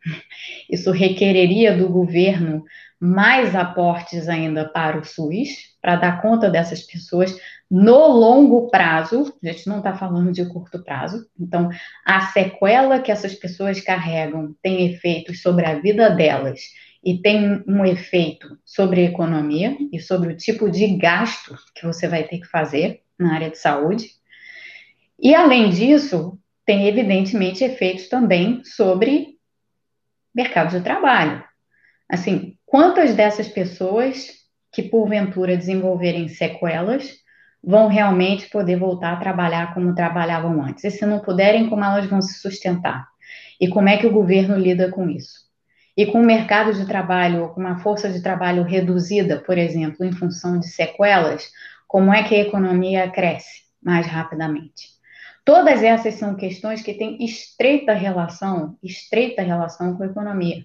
isso requereria do governo mais aportes ainda para o SUS, para dar conta dessas pessoas no longo prazo, a gente não está falando de curto prazo, então a sequela que essas pessoas carregam tem efeitos sobre a vida delas e tem um efeito sobre a economia e sobre o tipo de gasto que você vai ter que fazer na área de saúde. E, além disso, tem evidentemente efeitos também sobre mercado de trabalho. Assim, quantas dessas pessoas que porventura desenvolverem sequelas vão realmente poder voltar a trabalhar como trabalhavam antes? E se não puderem, como elas vão se sustentar? E como é que o governo lida com isso? E com o mercado de trabalho, com uma força de trabalho reduzida, por exemplo, em função de sequelas, como é que a economia cresce mais rapidamente? Todas essas são questões que têm estreita relação, estreita relação com a economia.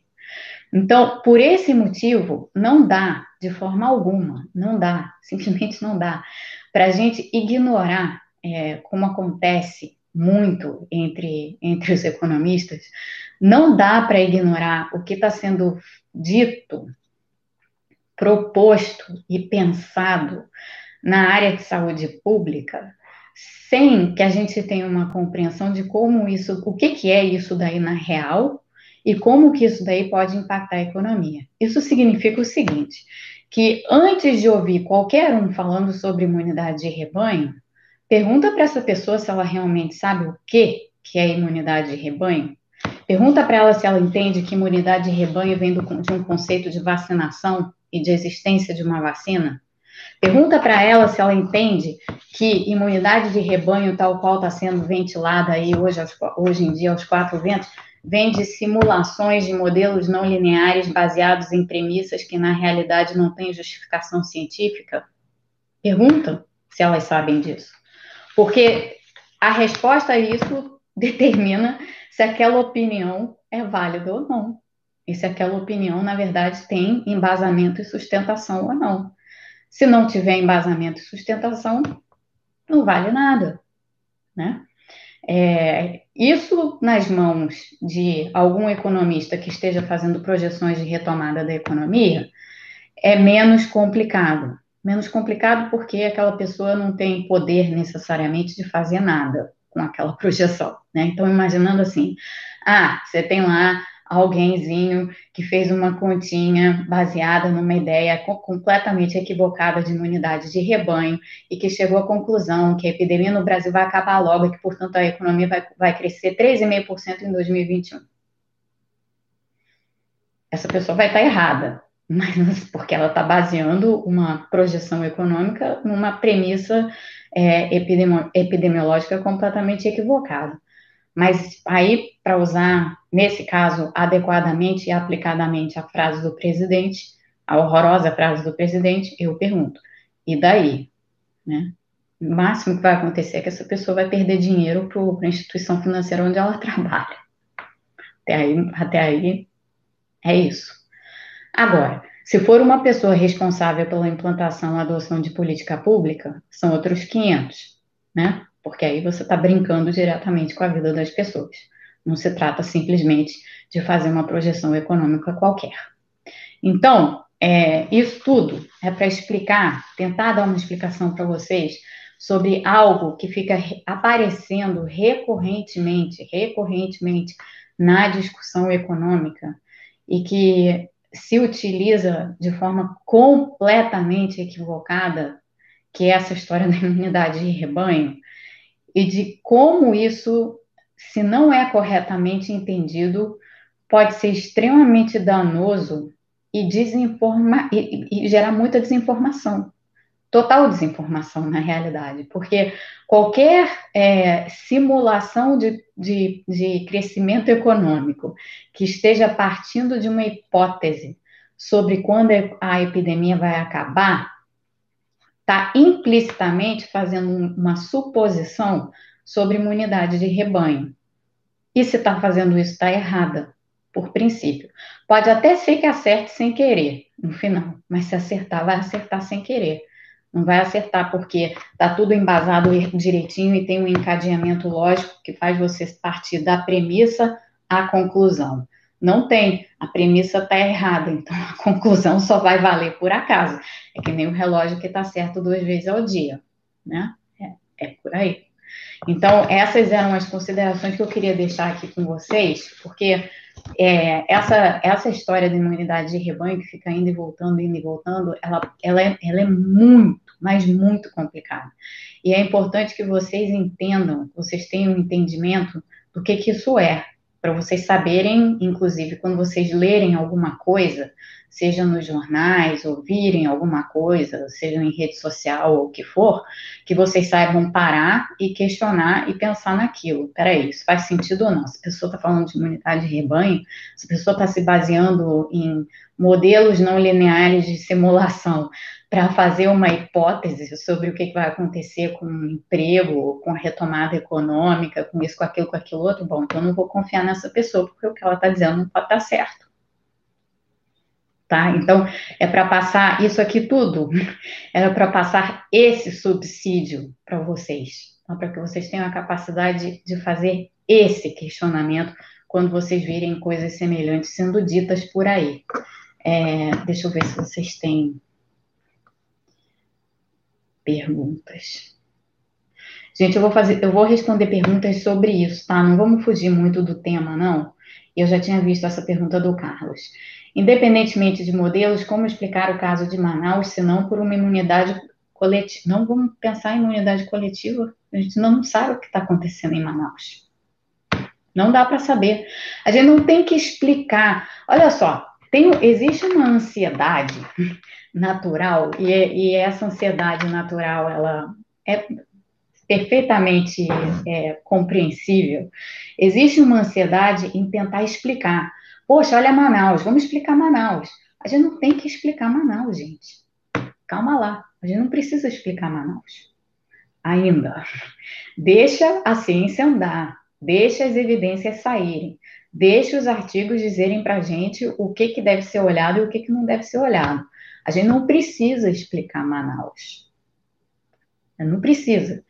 Então, por esse motivo, não dá, de forma alguma, não dá, <laughs> simplesmente não dá, para a gente ignorar, é, como acontece muito entre, entre os economistas, não dá para ignorar o que está sendo dito, proposto e pensado na área de saúde pública, sem que a gente tenha uma compreensão de como isso, o que, que é isso daí na real e como que isso daí pode impactar a economia. Isso significa o seguinte, que antes de ouvir qualquer um falando sobre imunidade de rebanho, pergunta para essa pessoa se ela realmente sabe o que, que é imunidade de rebanho, Pergunta para ela se ela entende que imunidade de rebanho vem do, de um conceito de vacinação e de existência de uma vacina. Pergunta para ela se ela entende que imunidade de rebanho, tal qual está sendo ventilada aí hoje, hoje em dia aos quatro ventos, vem de simulações de modelos não lineares baseados em premissas que na realidade não têm justificação científica? Pergunta se elas sabem disso. Porque a resposta a isso <laughs> determina se aquela opinião é válida ou não. E se aquela opinião, na verdade, tem embasamento e sustentação ou não. Se não tiver embasamento e sustentação, não vale nada, né? É, isso nas mãos de algum economista que esteja fazendo projeções de retomada da economia é menos complicado. Menos complicado porque aquela pessoa não tem poder necessariamente de fazer nada com aquela projeção, né? Então, imaginando assim, ah, você tem lá alguémzinho que fez uma continha baseada numa ideia completamente equivocada de imunidade de rebanho e que chegou à conclusão que a epidemia no Brasil vai acabar logo e que, portanto, a economia vai, vai crescer 13,5% em 2021. Essa pessoa vai estar errada, <laughs> mas porque ela está baseando uma projeção econômica numa premissa é, epidemiológica completamente equivocada. Mas aí, para usar, nesse caso, adequadamente e aplicadamente a frase do presidente, a horrorosa frase do presidente, eu pergunto, e daí? Né? O máximo que vai acontecer é que essa pessoa vai perder dinheiro para a instituição financeira onde ela <laughs> trabalha. Até aí, até aí, é isso. Agora, se for uma pessoa responsável pela implantação e adoção de política pública, são outros 500, né? Porque aí você está brincando diretamente com a vida das pessoas. Não se trata simplesmente de fazer uma projeção econômica qualquer. Então, é, isso tudo é para explicar, tentar dar uma explicação para vocês sobre algo que fica aparecendo recorrentemente, recorrentemente na discussão econômica e que se utiliza de forma completamente equivocada, que é essa história da imunidade de rebanho, e de como isso, se não é corretamente entendido, pode ser extremamente danoso e, desinforma, e, e gerar muita desinformação. Total desinformação, na realidade, porque qualquer é, simulação de, de, de crescimento econômico que esteja partindo de uma hipótese sobre quando a epidemia vai acabar, está implicitamente fazendo uma suposição sobre imunidade de rebanho. E se está fazendo isso, está errada, por princípio. Pode até ser que acerte sem querer, no final, mas se acertar, vai acertar sem querer. Não vai acertar porque está tudo embasado direitinho e tem um encadeamento lógico que faz você partir da premissa à conclusão. Não tem. A premissa está errada, então a <laughs> conclusão só vai valer por acaso. É que nem o relógio que está certo duas vezes ao dia, né? É, é por aí. Então, essas eram as considerações que eu queria deixar aqui com vocês, porque é, essa, essa história da imunidade de rebanho, que fica indo e voltando, indo e voltando, ela, ela, é, ela é muito, mas muito complicada. E é importante que vocês entendam, vocês tenham um entendimento do que, que isso é, para vocês saberem, inclusive, quando vocês lerem alguma coisa, seja nos jornais, ouvirem alguma coisa, seja em rede social ou o que for, que vocês saibam parar e questionar e pensar naquilo. Peraí, isso faz sentido ou não? Se a pessoa está falando de imunidade de rebanho, se a pessoa está se baseando em modelos não lineares de simulação <laughs> para fazer uma hipótese sobre o que, vai acontecer com o emprego, com a retomada econômica, com isso, com aquilo, com aquilo outro, bom, então eu não vou confiar nessa pessoa, porque o que ela está dizendo não pode estar certo. Tá? Então, é para passar isso aqui tudo, <laughs> é para passar esse subsídio para vocês, tá? para que vocês tenham a capacidade de fazer esse questionamento quando vocês virem coisas semelhantes sendo ditas por aí. É, deixa eu ver se vocês têm perguntas. Gente, eu vou fazer, eu vou responder perguntas sobre isso, tá? Não vamos fugir muito do tema, não. Eu já tinha visto essa pergunta do Carlos. Independentemente de modelos, como explicar o caso de Manaus, se não por uma imunidade coletiva? Não vamos pensar em imunidade coletiva? A gente não sabe o que está acontecendo em Manaus. Não dá para saber. A gente não tem que explicar. Olha só, tem, existe uma ansiedade natural, e, e essa ansiedade natural, ela é perfeitamente é, compreensível. Existe uma ansiedade em tentar explicar. Poxa, olha Manaus, vamos explicar Manaus. A gente não tem que explicar Manaus, gente. Calma lá, a gente não precisa explicar Manaus. Ainda. Deixa a ciência andar, deixa as evidências saírem, deixa os artigos dizerem para a gente o que, que deve ser olhado e o que, que não deve ser olhado. A gente não precisa explicar Manaus. Não precisa.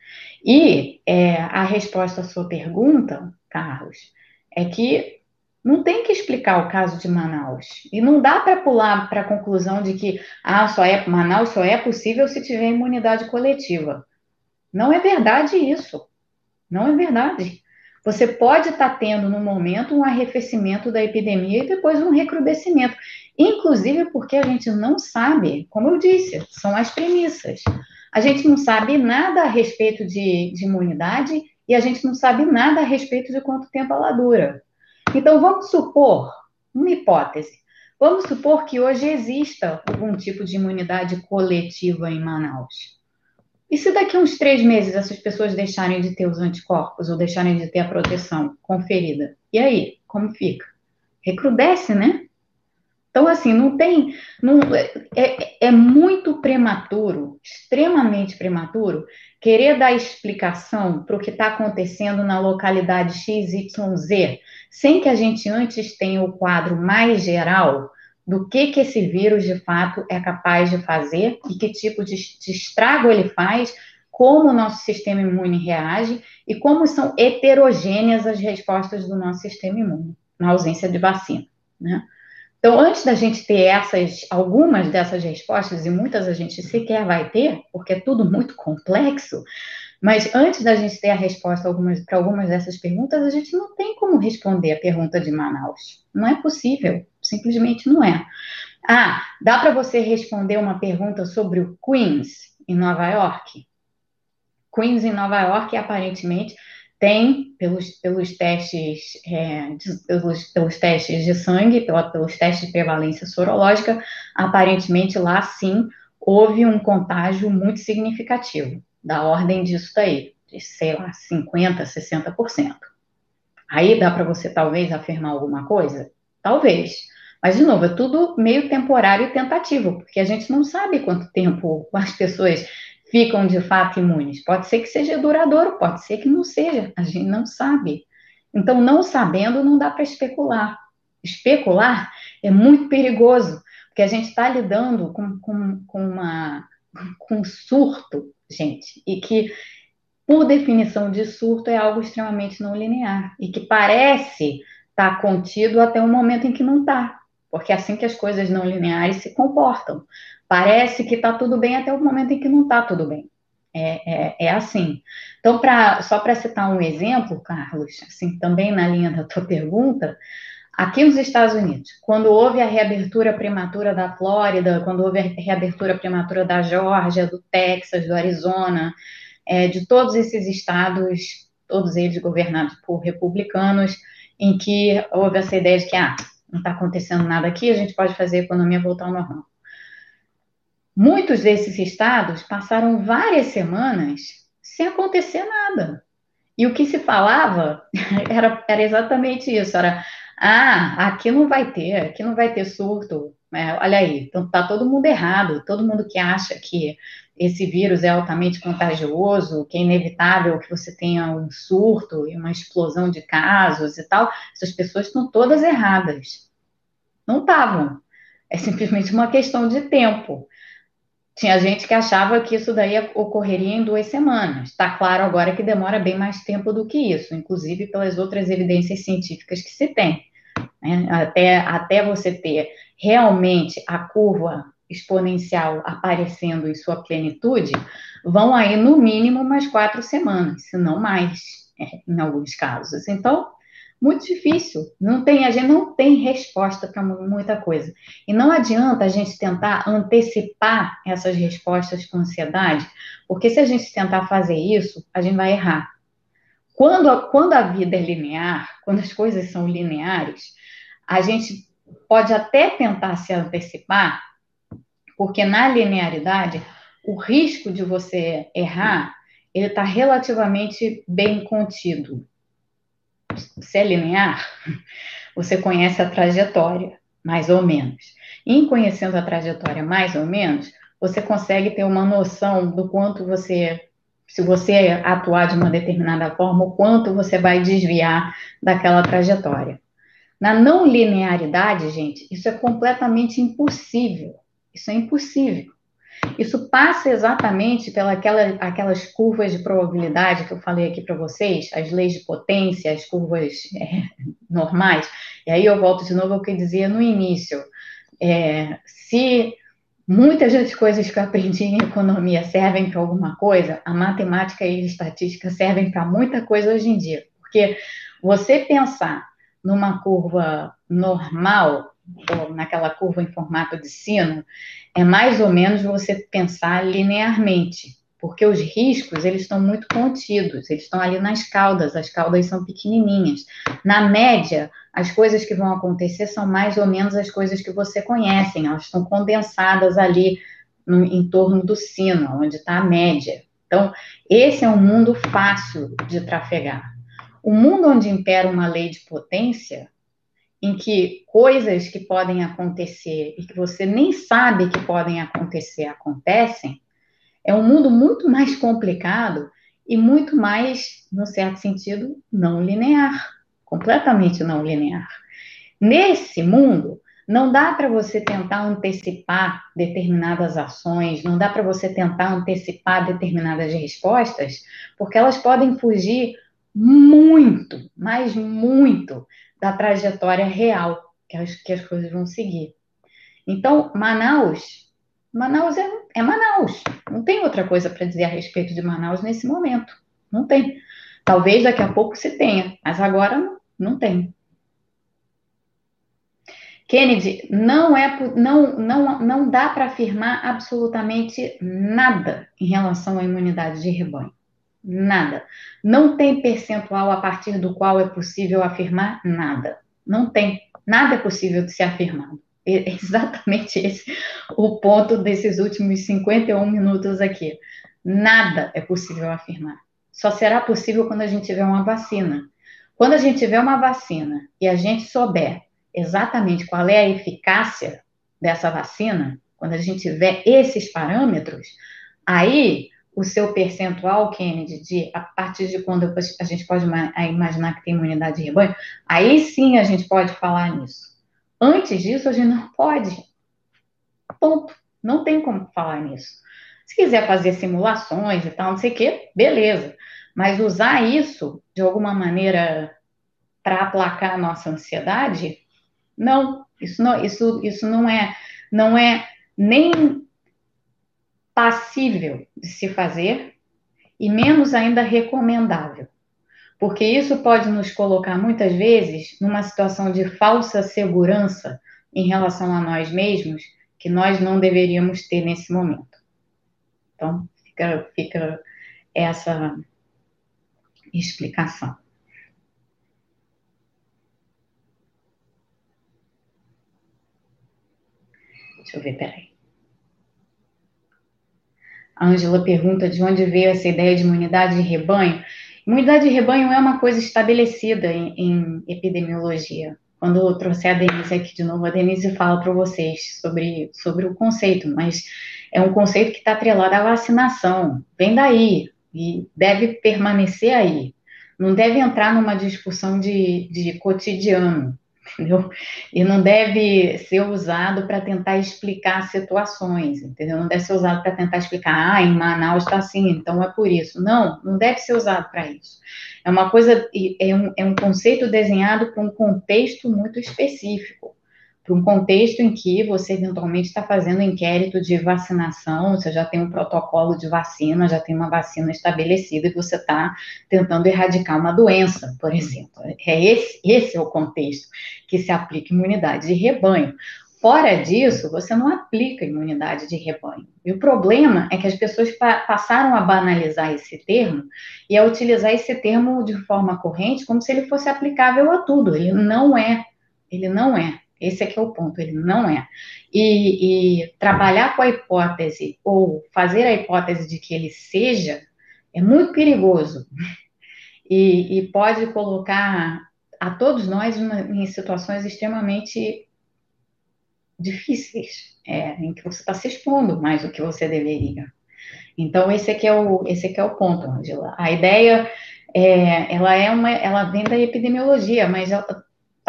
E é, a resposta à sua pergunta, Carlos, é que não tem que explicar o caso de Manaus. E não dá para pular para a conclusão de que ah, só é, Manaus só é possível se tiver imunidade coletiva. Não é verdade isso. Não é verdade. Você pode estar tá tendo, no momento, um arrefecimento da epidemia e depois um recrudescimento. Inclusive porque a gente não sabe, como eu disse, são as premissas. A gente não sabe nada a respeito de, de imunidade e a gente não sabe nada a respeito de quanto tempo ela dura. Então, vamos supor, uma hipótese, vamos supor que hoje exista algum tipo de imunidade coletiva em Manaus. E se daqui a uns três meses essas pessoas deixarem de ter os anticorpos ou deixarem de ter a proteção conferida? E aí, como fica? Recrudesce, né? Então, assim, não tem. Não, é, é muito prematuro, extremamente prematuro, querer dar explicação para o que está acontecendo na localidade XYZ, sem que a gente antes tenha o quadro mais geral do que, que esse vírus de fato é capaz de fazer e que tipo de, de estrago ele faz, como o nosso sistema imune reage e como são heterogêneas as respostas do nosso sistema imune na ausência de vacina, né? Então, antes da gente ter essas, algumas dessas respostas, e muitas a gente sequer vai ter, porque é tudo muito complexo, mas antes da gente ter a resposta para algumas dessas perguntas, a gente não tem como responder a pergunta de Manaus. Não é possível, simplesmente não é. Ah, dá para você responder uma pergunta sobre o Queens, em Nova York? Queens, em Nova York, aparentemente tem, pelos, pelos testes, é, de, pelos, pelos testes de sangue, pela, pelos testes de prevalência sorológica, aparentemente lá sim houve um contágio muito significativo da ordem disso daí, de, sei lá, 50%, 60%. Aí dá para você talvez afirmar alguma coisa? Talvez. Mas, de novo, é tudo meio temporário e tentativo, porque a gente não sabe quanto tempo as pessoas ficam de fato imunes. Pode ser que seja duradouro, pode ser que não seja, a gente não sabe. Então, não sabendo, não dá para especular. Especular é muito perigoso, porque a gente está lidando com, com, com, uma, com surto gente, e que, por definição de surto, é algo extremamente não linear, e que parece estar tá contido até o momento em que não está, porque é assim que as coisas não lineares se comportam. Parece que está tudo bem até o momento em que não está tudo bem. É, é, é, assim. Então, pra, só para citar um exemplo, Carlos, assim, também na linha da tua pergunta, Aqui nos Estados Unidos, quando houve a reabertura prematura da Flórida, quando houve a reabertura prematura da Geórgia, do Texas, do Arizona, é, de todos esses estados, todos eles governados por republicanos, em que houve essa ideia de que, ah, não está acontecendo nada aqui, a gente pode fazer a economia voltar ao normal. Muitos desses estados passaram várias semanas sem acontecer nada. E o que se falava <laughs> era, era exatamente isso: era ah, aqui não vai ter, aqui não vai ter surto. É, olha aí, então tá todo mundo errado, todo mundo que acha que esse vírus é altamente contagioso, que é inevitável que você tenha um surto e uma explosão de casos e tal, essas pessoas estão todas erradas. Não estavam. É simplesmente uma questão de tempo. Tinha gente que achava que isso daí ocorreria em duas semanas. Está claro agora que demora bem mais tempo do que isso, inclusive pelas outras evidências científicas que se tem. Né? Até, até você ter realmente a curva exponencial aparecendo em sua plenitude, vão aí no mínimo mais quatro semanas, se não mais, é, em alguns casos. Então, muito difícil. Não tem, a gente não tem resposta para muita coisa. E não adianta a gente tentar antecipar essas respostas com ansiedade, porque se a gente tentar fazer isso, a gente vai errar. Quando a, quando a vida é linear, quando as coisas são lineares, a gente pode até tentar se antecipar, porque na linearidade, o risco de você errar, ele está relativamente bem contido. Se é linear, você conhece a trajetória, mais ou menos. Em conhecendo a trajetória mais ou menos, você consegue ter uma noção do quanto você, se você atuar de uma determinada forma, o quanto você vai desviar daquela trajetória. Na não linearidade, gente, isso é completamente impossível. Isso é impossível. Isso passa exatamente pelas aquelas curvas de probabilidade que eu falei aqui para vocês, as leis de potência, as curvas é, <laughs> normais. E aí eu volto de novo ao que eu dizia no início. É, se muitas das coisas que eu aprendi em economia servem para alguma coisa, a matemática e a estatística servem para muita coisa hoje em dia Porque você pensar numa curva normal, ou naquela curva em formato de sino, é mais ou menos você pensar linearmente, porque os riscos, eles estão muito contidos, eles estão ali nas caudas, as caudas são pequenininhas. Na média, as coisas que vão acontecer são mais ou menos as coisas que você conhece, elas estão condensadas ali no, em torno do sino, onde está a média. Então, esse é um mundo fácil de trafegar. O mundo onde impera uma lei de potência, em que coisas que podem acontecer e que você nem sabe que podem acontecer acontecem, é um mundo muito mais complicado e muito mais, no certo sentido, não linear, completamente não linear. Nesse mundo, não dá para você tentar antecipar determinadas ações, não dá para você tentar antecipar determinadas respostas, porque elas podem fugir muito, mas muito da trajetória real que as, que as coisas vão seguir. Então, Manaus, Manaus é, é Manaus. Não tem outra coisa para dizer a respeito de Manaus nesse momento. Não tem. Talvez daqui a pouco se tenha, mas agora não, não tem. Kennedy, não é não não não dá para afirmar absolutamente nada em relação à imunidade de rebanho. Nada. Não tem percentual a partir do qual é possível afirmar nada. Não tem. Nada é possível de ser afirmado. É exatamente esse o ponto desses últimos 51 minutos aqui. Nada é possível afirmar. Só será possível quando a gente tiver uma vacina. Quando a gente tiver uma vacina e a gente souber exatamente qual é a eficácia dessa vacina, quando a gente tiver esses parâmetros, aí o seu percentual, Kennedy, de a partir de quando a gente pode imaginar que tem imunidade de rebanho, aí sim a gente pode falar nisso. Antes disso, a gente não pode. Ponto. Não tem como falar nisso. Se quiser fazer simulações e tal, não sei o quê, beleza. Mas usar isso de alguma maneira para aplacar a nossa ansiedade, não. Isso não, isso, isso não é, não é nem passível de se fazer e menos ainda recomendável. Porque isso pode nos colocar muitas vezes numa situação de falsa segurança em relação a nós mesmos que nós não deveríamos ter nesse momento. Então, fica, fica essa explicação. Deixa eu ver, peraí. A Ângela pergunta de onde veio essa ideia de imunidade de rebanho. Imunidade de rebanho é uma coisa estabelecida em, em epidemiologia. Quando eu trouxer a Denise aqui de novo, a Denise fala para vocês sobre, sobre o conceito, mas é um conceito que está atrelado à vacinação. Vem daí e deve permanecer aí. Não deve entrar numa discussão de, de cotidiano entendeu? E não deve ser usado para tentar explicar situações, entendeu? Não deve ser usado para tentar explicar, ah, em Manaus está assim, então é por isso. Não, não deve ser usado para isso. É uma coisa, é um, é um conceito desenhado para um contexto muito específico para um contexto em que você eventualmente está fazendo inquérito de vacinação, você já tem um protocolo de vacina, já tem uma vacina estabelecida e você está tentando erradicar uma doença, por exemplo. É esse, esse é o contexto que se aplica imunidade de rebanho. Fora disso, você não aplica imunidade de rebanho. E o problema é que as pessoas pa passaram a banalizar esse termo e a utilizar esse termo de forma corrente como se ele fosse aplicável a tudo. Ele não é. Ele não é. Esse aqui é o ponto, ele não é. E, e, trabalhar com a hipótese, ou fazer a hipótese de que ele seja, é muito perigoso. <laughs> E, e pode colocar a todos nós uma, em situações extremamente difíceis, é, em que você está se expondo mais do que você deveria. Então, esse aqui é o, esse aqui é o ponto, Angela. A ideia, é, ela, é uma, ela vem da epidemiologia, mas ela,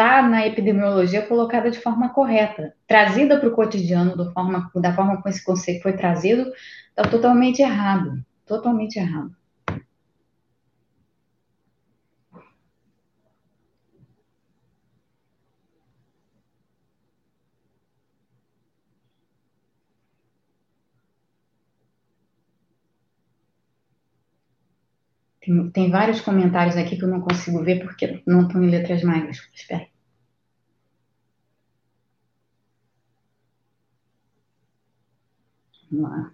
está na epidemiologia colocada de forma correta, trazida para o cotidiano da forma, da forma como esse conceito foi trazido, está totalmente errado, totalmente errado. Tem, vários comentários aqui que eu não consigo ver porque não estão em letras maiúsculas. Espera. Vamos lá.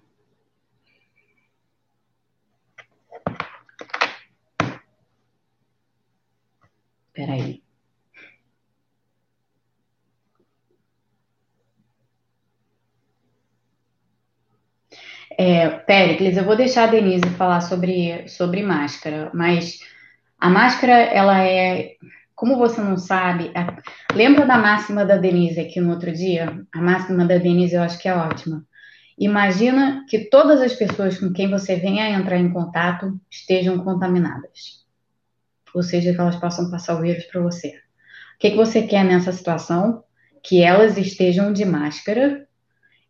Espera aí. É, Péricles, eu vou deixar a Denise falar sobre, sobre máscara, mas a máscara, ela é, como você não sabe, a, lembra da máxima da Denise aqui no outro dia? A máxima da Denise eu acho que é ótima. Imagina que todas as pessoas com quem você venha a entrar em contato estejam contaminadas. Ou seja, que elas possam passar o vírus para você. O que, que você quer nessa situação? Que elas estejam de máscara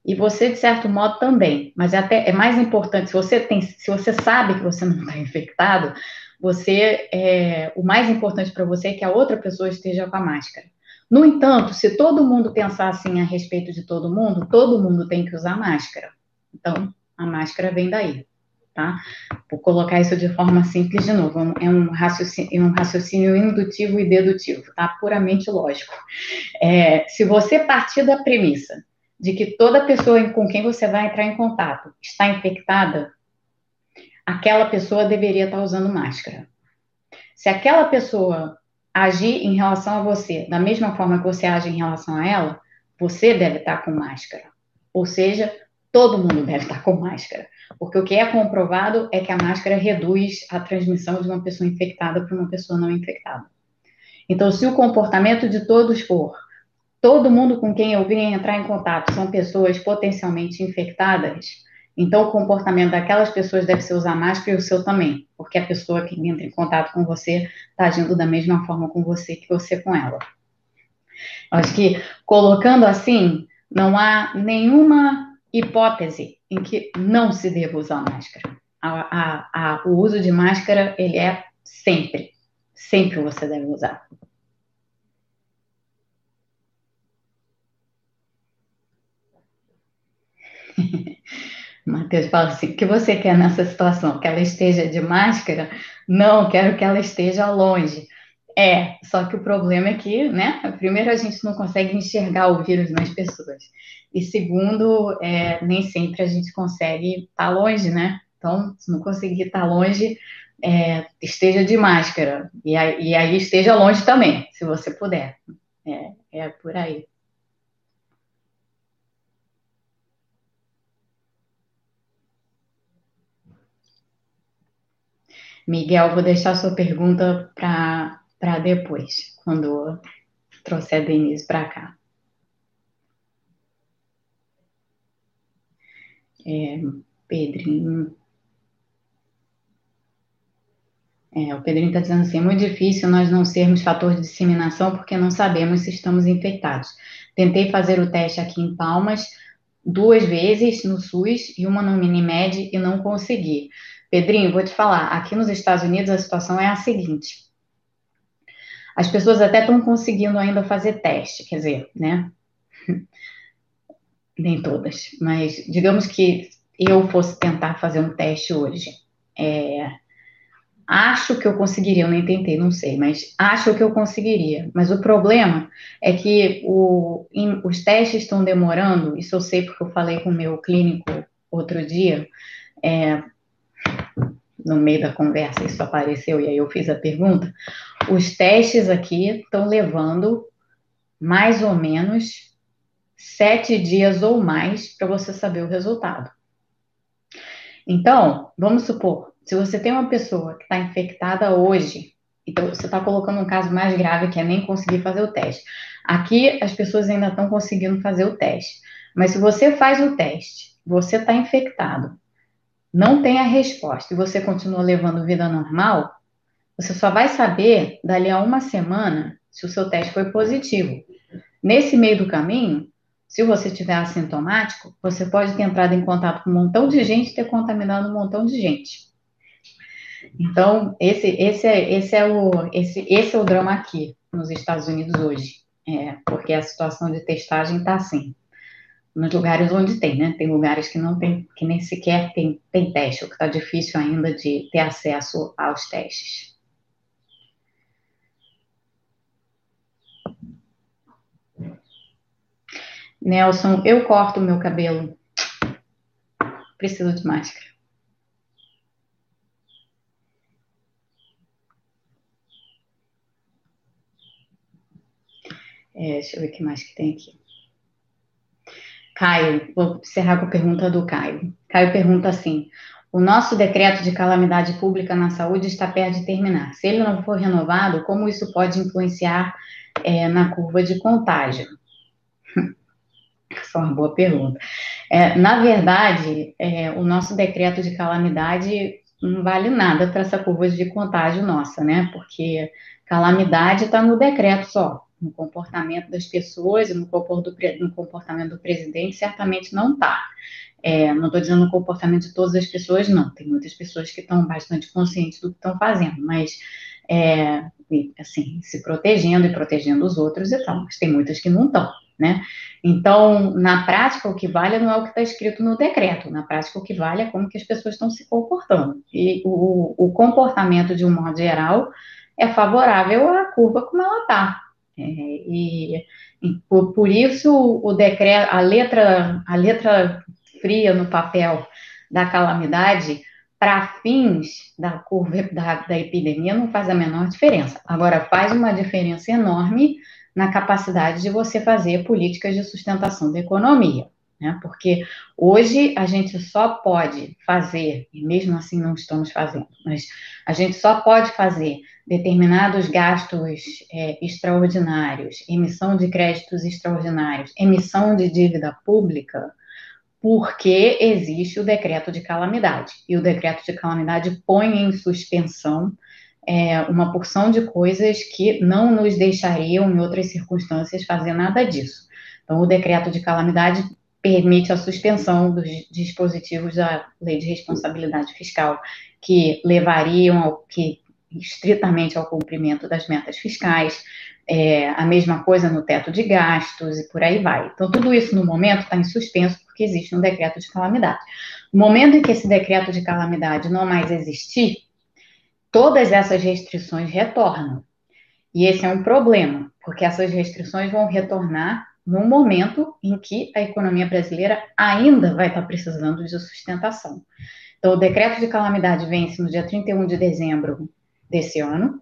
e você, de certo modo, também. Mas é até é mais importante, se você tem, se você sabe que você não está <laughs> infectado, você é, o mais importante para você é que a outra pessoa esteja com a máscara. No entanto, se todo mundo pensar assim a respeito de todo mundo, todo mundo tem que usar máscara. Então, a máscara vem daí, tá? Vou colocar isso de forma simples de novo. É um raciocínio, é um raciocínio indutivo e dedutivo, tá? Puramente lógico. É, se você partir da premissa de que toda pessoa com quem você vai entrar em contato está infectada, aquela pessoa deveria estar usando máscara. Se aquela pessoa agir em relação a você da mesma forma que você age em relação a ela, você deve estar com máscara. Ou seja, todo mundo deve estar com máscara. Porque o que é comprovado é que a máscara reduz a transmissão de uma pessoa infectada para uma pessoa não infectada. Então, se o comportamento de todos for todo mundo com quem eu vim entrar em contato são pessoas potencialmente infectadas, então o comportamento daquelas pessoas deve ser usar máscara e o seu também, porque a pessoa que entra em contato com você está agindo da mesma forma com você que você com ela. Acho que colocando assim, não há nenhuma hipótese em que não se deva usar máscara. A, a, a, o uso de máscara, ele é sempre, sempre você deve usar. <laughs> Mateus fala assim: o que você quer nessa situação? Que ela esteja de máscara? Não, quero que ela esteja longe. É, só que o problema é que, né? Primeiro, a gente não consegue enxergar o vírus nas pessoas. E segundo, é, nem sempre a gente consegue estar tá longe, né? Então, se não conseguir estar tá longe, é, esteja de máscara. E aí, e aí, esteja longe também, se você puder. É, é por aí. Miguel, vou deixar sua pergunta para depois, quando trouxer a Denise para cá. É, Pedrinho. É, o Pedrinho está dizendo assim: é muito difícil nós não sermos fator de disseminação porque não sabemos se estamos infectados. Tentei fazer o teste aqui em Palmas duas vezes no SUS e uma no Minimed e não consegui. Pedrinho, vou te falar, aqui nos Estados Unidos a situação é a seguinte. As pessoas até estão conseguindo ainda fazer teste, quer dizer, né? <laughs> Nem todas, mas digamos que eu fosse tentar fazer um teste hoje. É, acho que eu conseguiria, eu nem tentei, não sei, mas acho que eu conseguiria. Mas o problema é que o, em, os testes estão demorando, isso eu sei porque eu falei com o meu clínico outro dia, é, no meio da conversa isso apareceu e aí eu fiz a pergunta. Os testes aqui estão levando mais ou menos sete dias ou mais para você saber o resultado. Então, vamos supor, se você tem uma pessoa que está infectada hoje, então você está colocando um caso mais grave que é nem conseguir fazer o teste. Aqui as pessoas ainda estão conseguindo fazer o teste. Mas se você faz o teste, você está infectado, não tem a resposta e você continua levando vida normal, você só vai saber dali a uma semana se o seu teste foi positivo. Nesse meio do caminho, se você tiver assintomático, você pode ter entrado em contato com um montão de gente e ter contaminado um montão de gente. Então, esse, esse, é, esse, é, o, esse, esse é o drama aqui nos Estados Unidos hoje, é, porque a situação de testagem está assim. Nos lugares onde tem, né? Tem lugares que não tem, que nem sequer tem, tem teste, ou que está difícil ainda de ter acesso aos testes. Nelson, eu corto o meu cabelo. Preciso de máscara. É, deixa eu ver o que mais que tem aqui. Caio, vou encerrar com a pergunta do Caio. Caio pergunta assim: o nosso decreto de calamidade pública na saúde está perto de terminar. Se ele não for renovado, como isso pode influenciar é, na curva de contágio? <laughs> Essa é uma boa pergunta. É, na verdade, é, o nosso decreto de calamidade não vale nada para essa curva de contágio nossa, né? Porque calamidade está no decreto só no comportamento das pessoas e no comportamento do presidente, certamente não está. É, não estou dizendo no comportamento de todas as pessoas, não. Tem muitas pessoas que estão bastante conscientes do que estão fazendo, mas, é, assim, se protegendo e protegendo os outros e tal. Mas tem muitas que não estão, né? Então, na prática, o que vale não é o que está escrito no decreto. Na prática, o que vale é como que as pessoas estão se comportando. E o, o comportamento, de um modo geral, é favorável à curva como ela está. É, e, por, por, isso o decreto, a letra, a letra fria no papel da calamidade para fins da curva da, da epidemia não faz a menor diferença. Agora faz uma diferença enorme na capacidade de você fazer políticas de sustentação da economia. Né? Porque hoje a gente só pode fazer, e mesmo assim não estamos fazendo, mas a gente só pode fazer determinados gastos é, extraordinários, emissão de créditos extraordinários, emissão de dívida pública, porque existe o decreto de calamidade. E o decreto de calamidade põe em suspensão é, uma porção de coisas que não nos deixariam, em outras circunstâncias, fazer nada disso. Então, o decreto de calamidade permite a suspensão dos dispositivos da lei de responsabilidade fiscal que levariam ao que estritamente ao cumprimento das metas fiscais, é, a mesma coisa no teto de gastos e por aí vai. Então, tudo isso no momento está em suspenso porque existe um decreto de calamidade. No momento em que esse decreto de calamidade não mais existir, todas essas restrições retornam. E esse é um problema, porque essas restrições vão retornar no momento em que a economia brasileira ainda vai estar precisando de sustentação. Então, o decreto de calamidade vence no dia 31 de dezembro desse ano,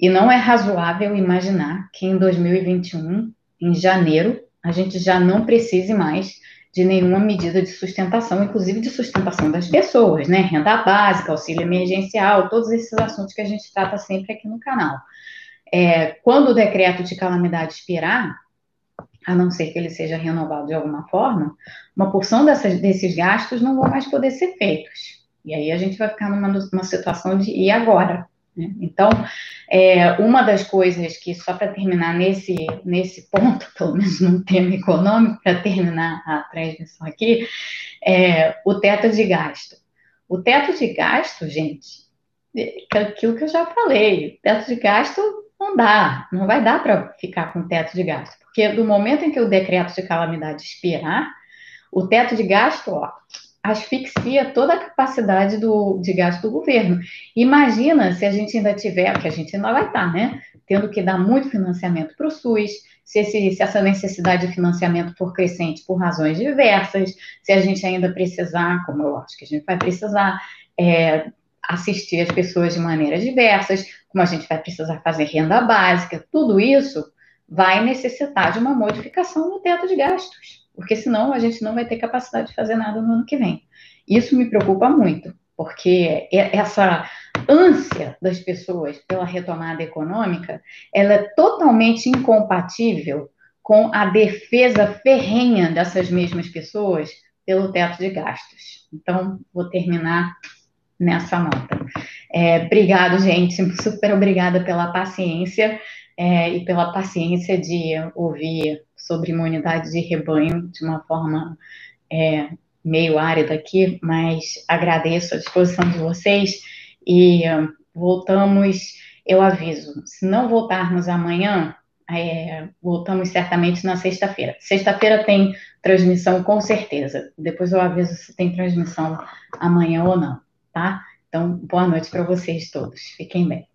e não é razoável imaginar que em 2021, em janeiro, a gente já não precise mais de nenhuma medida de sustentação, inclusive de sustentação das pessoas, né? Renda básica, auxílio emergencial, todos esses assuntos que a gente trata sempre aqui no canal. É, quando o decreto de calamidade expirar, a não ser que ele seja renovado de alguma forma, uma porção dessas, desses gastos não vão mais poder ser feitos. E aí a gente vai ficar numa, numa situação de e agora? Né? Então, é, uma das coisas que, só para terminar nesse, nesse ponto, <laughs> pelo menos num tema econômico, para terminar a transmissão aqui, é o teto de gasto. O teto de gasto, gente, é aquilo que eu já falei, teto de gasto não dá, não vai dar para ficar com teto de gasto, porque do momento em que o decreto de calamidade expirar, o teto de gasto, ó, asfixia toda a capacidade do, de gasto do governo. Imagina se a gente ainda tiver, que a gente ainda vai estar, né? Tendo que dar muito financiamento para o SUS, se, esse, se, essa necessidade de financiamento for crescente por razões diversas, se a gente ainda precisar, como eu acho que a gente vai precisar, é, assistir as pessoas de maneiras diversas, como a gente vai precisar fazer renda básica, tudo isso vai necessitar de uma modificação no teto de gastos, porque senão a gente não vai ter capacidade de fazer nada no ano que vem. Isso me preocupa muito, porque essa ânsia das pessoas pela retomada econômica, ela é totalmente incompatível com a defesa ferrenha dessas mesmas pessoas pelo teto de gastos. Então, vou terminar nessa nota. É, obrigado, gente. Super obrigada pela paciência é, e pela paciência de ouvir sobre imunidade de rebanho de uma forma é, meio árida aqui, mas agradeço a disposição de vocês e voltamos. Eu aviso, se não voltarmos amanhã, é, voltamos certamente na sexta-feira. Sexta-feira tem transmissão com certeza. Depois eu aviso se tem transmissão amanhã ou não, tá? Então, boa noite para vocês todos. Fiquem bem.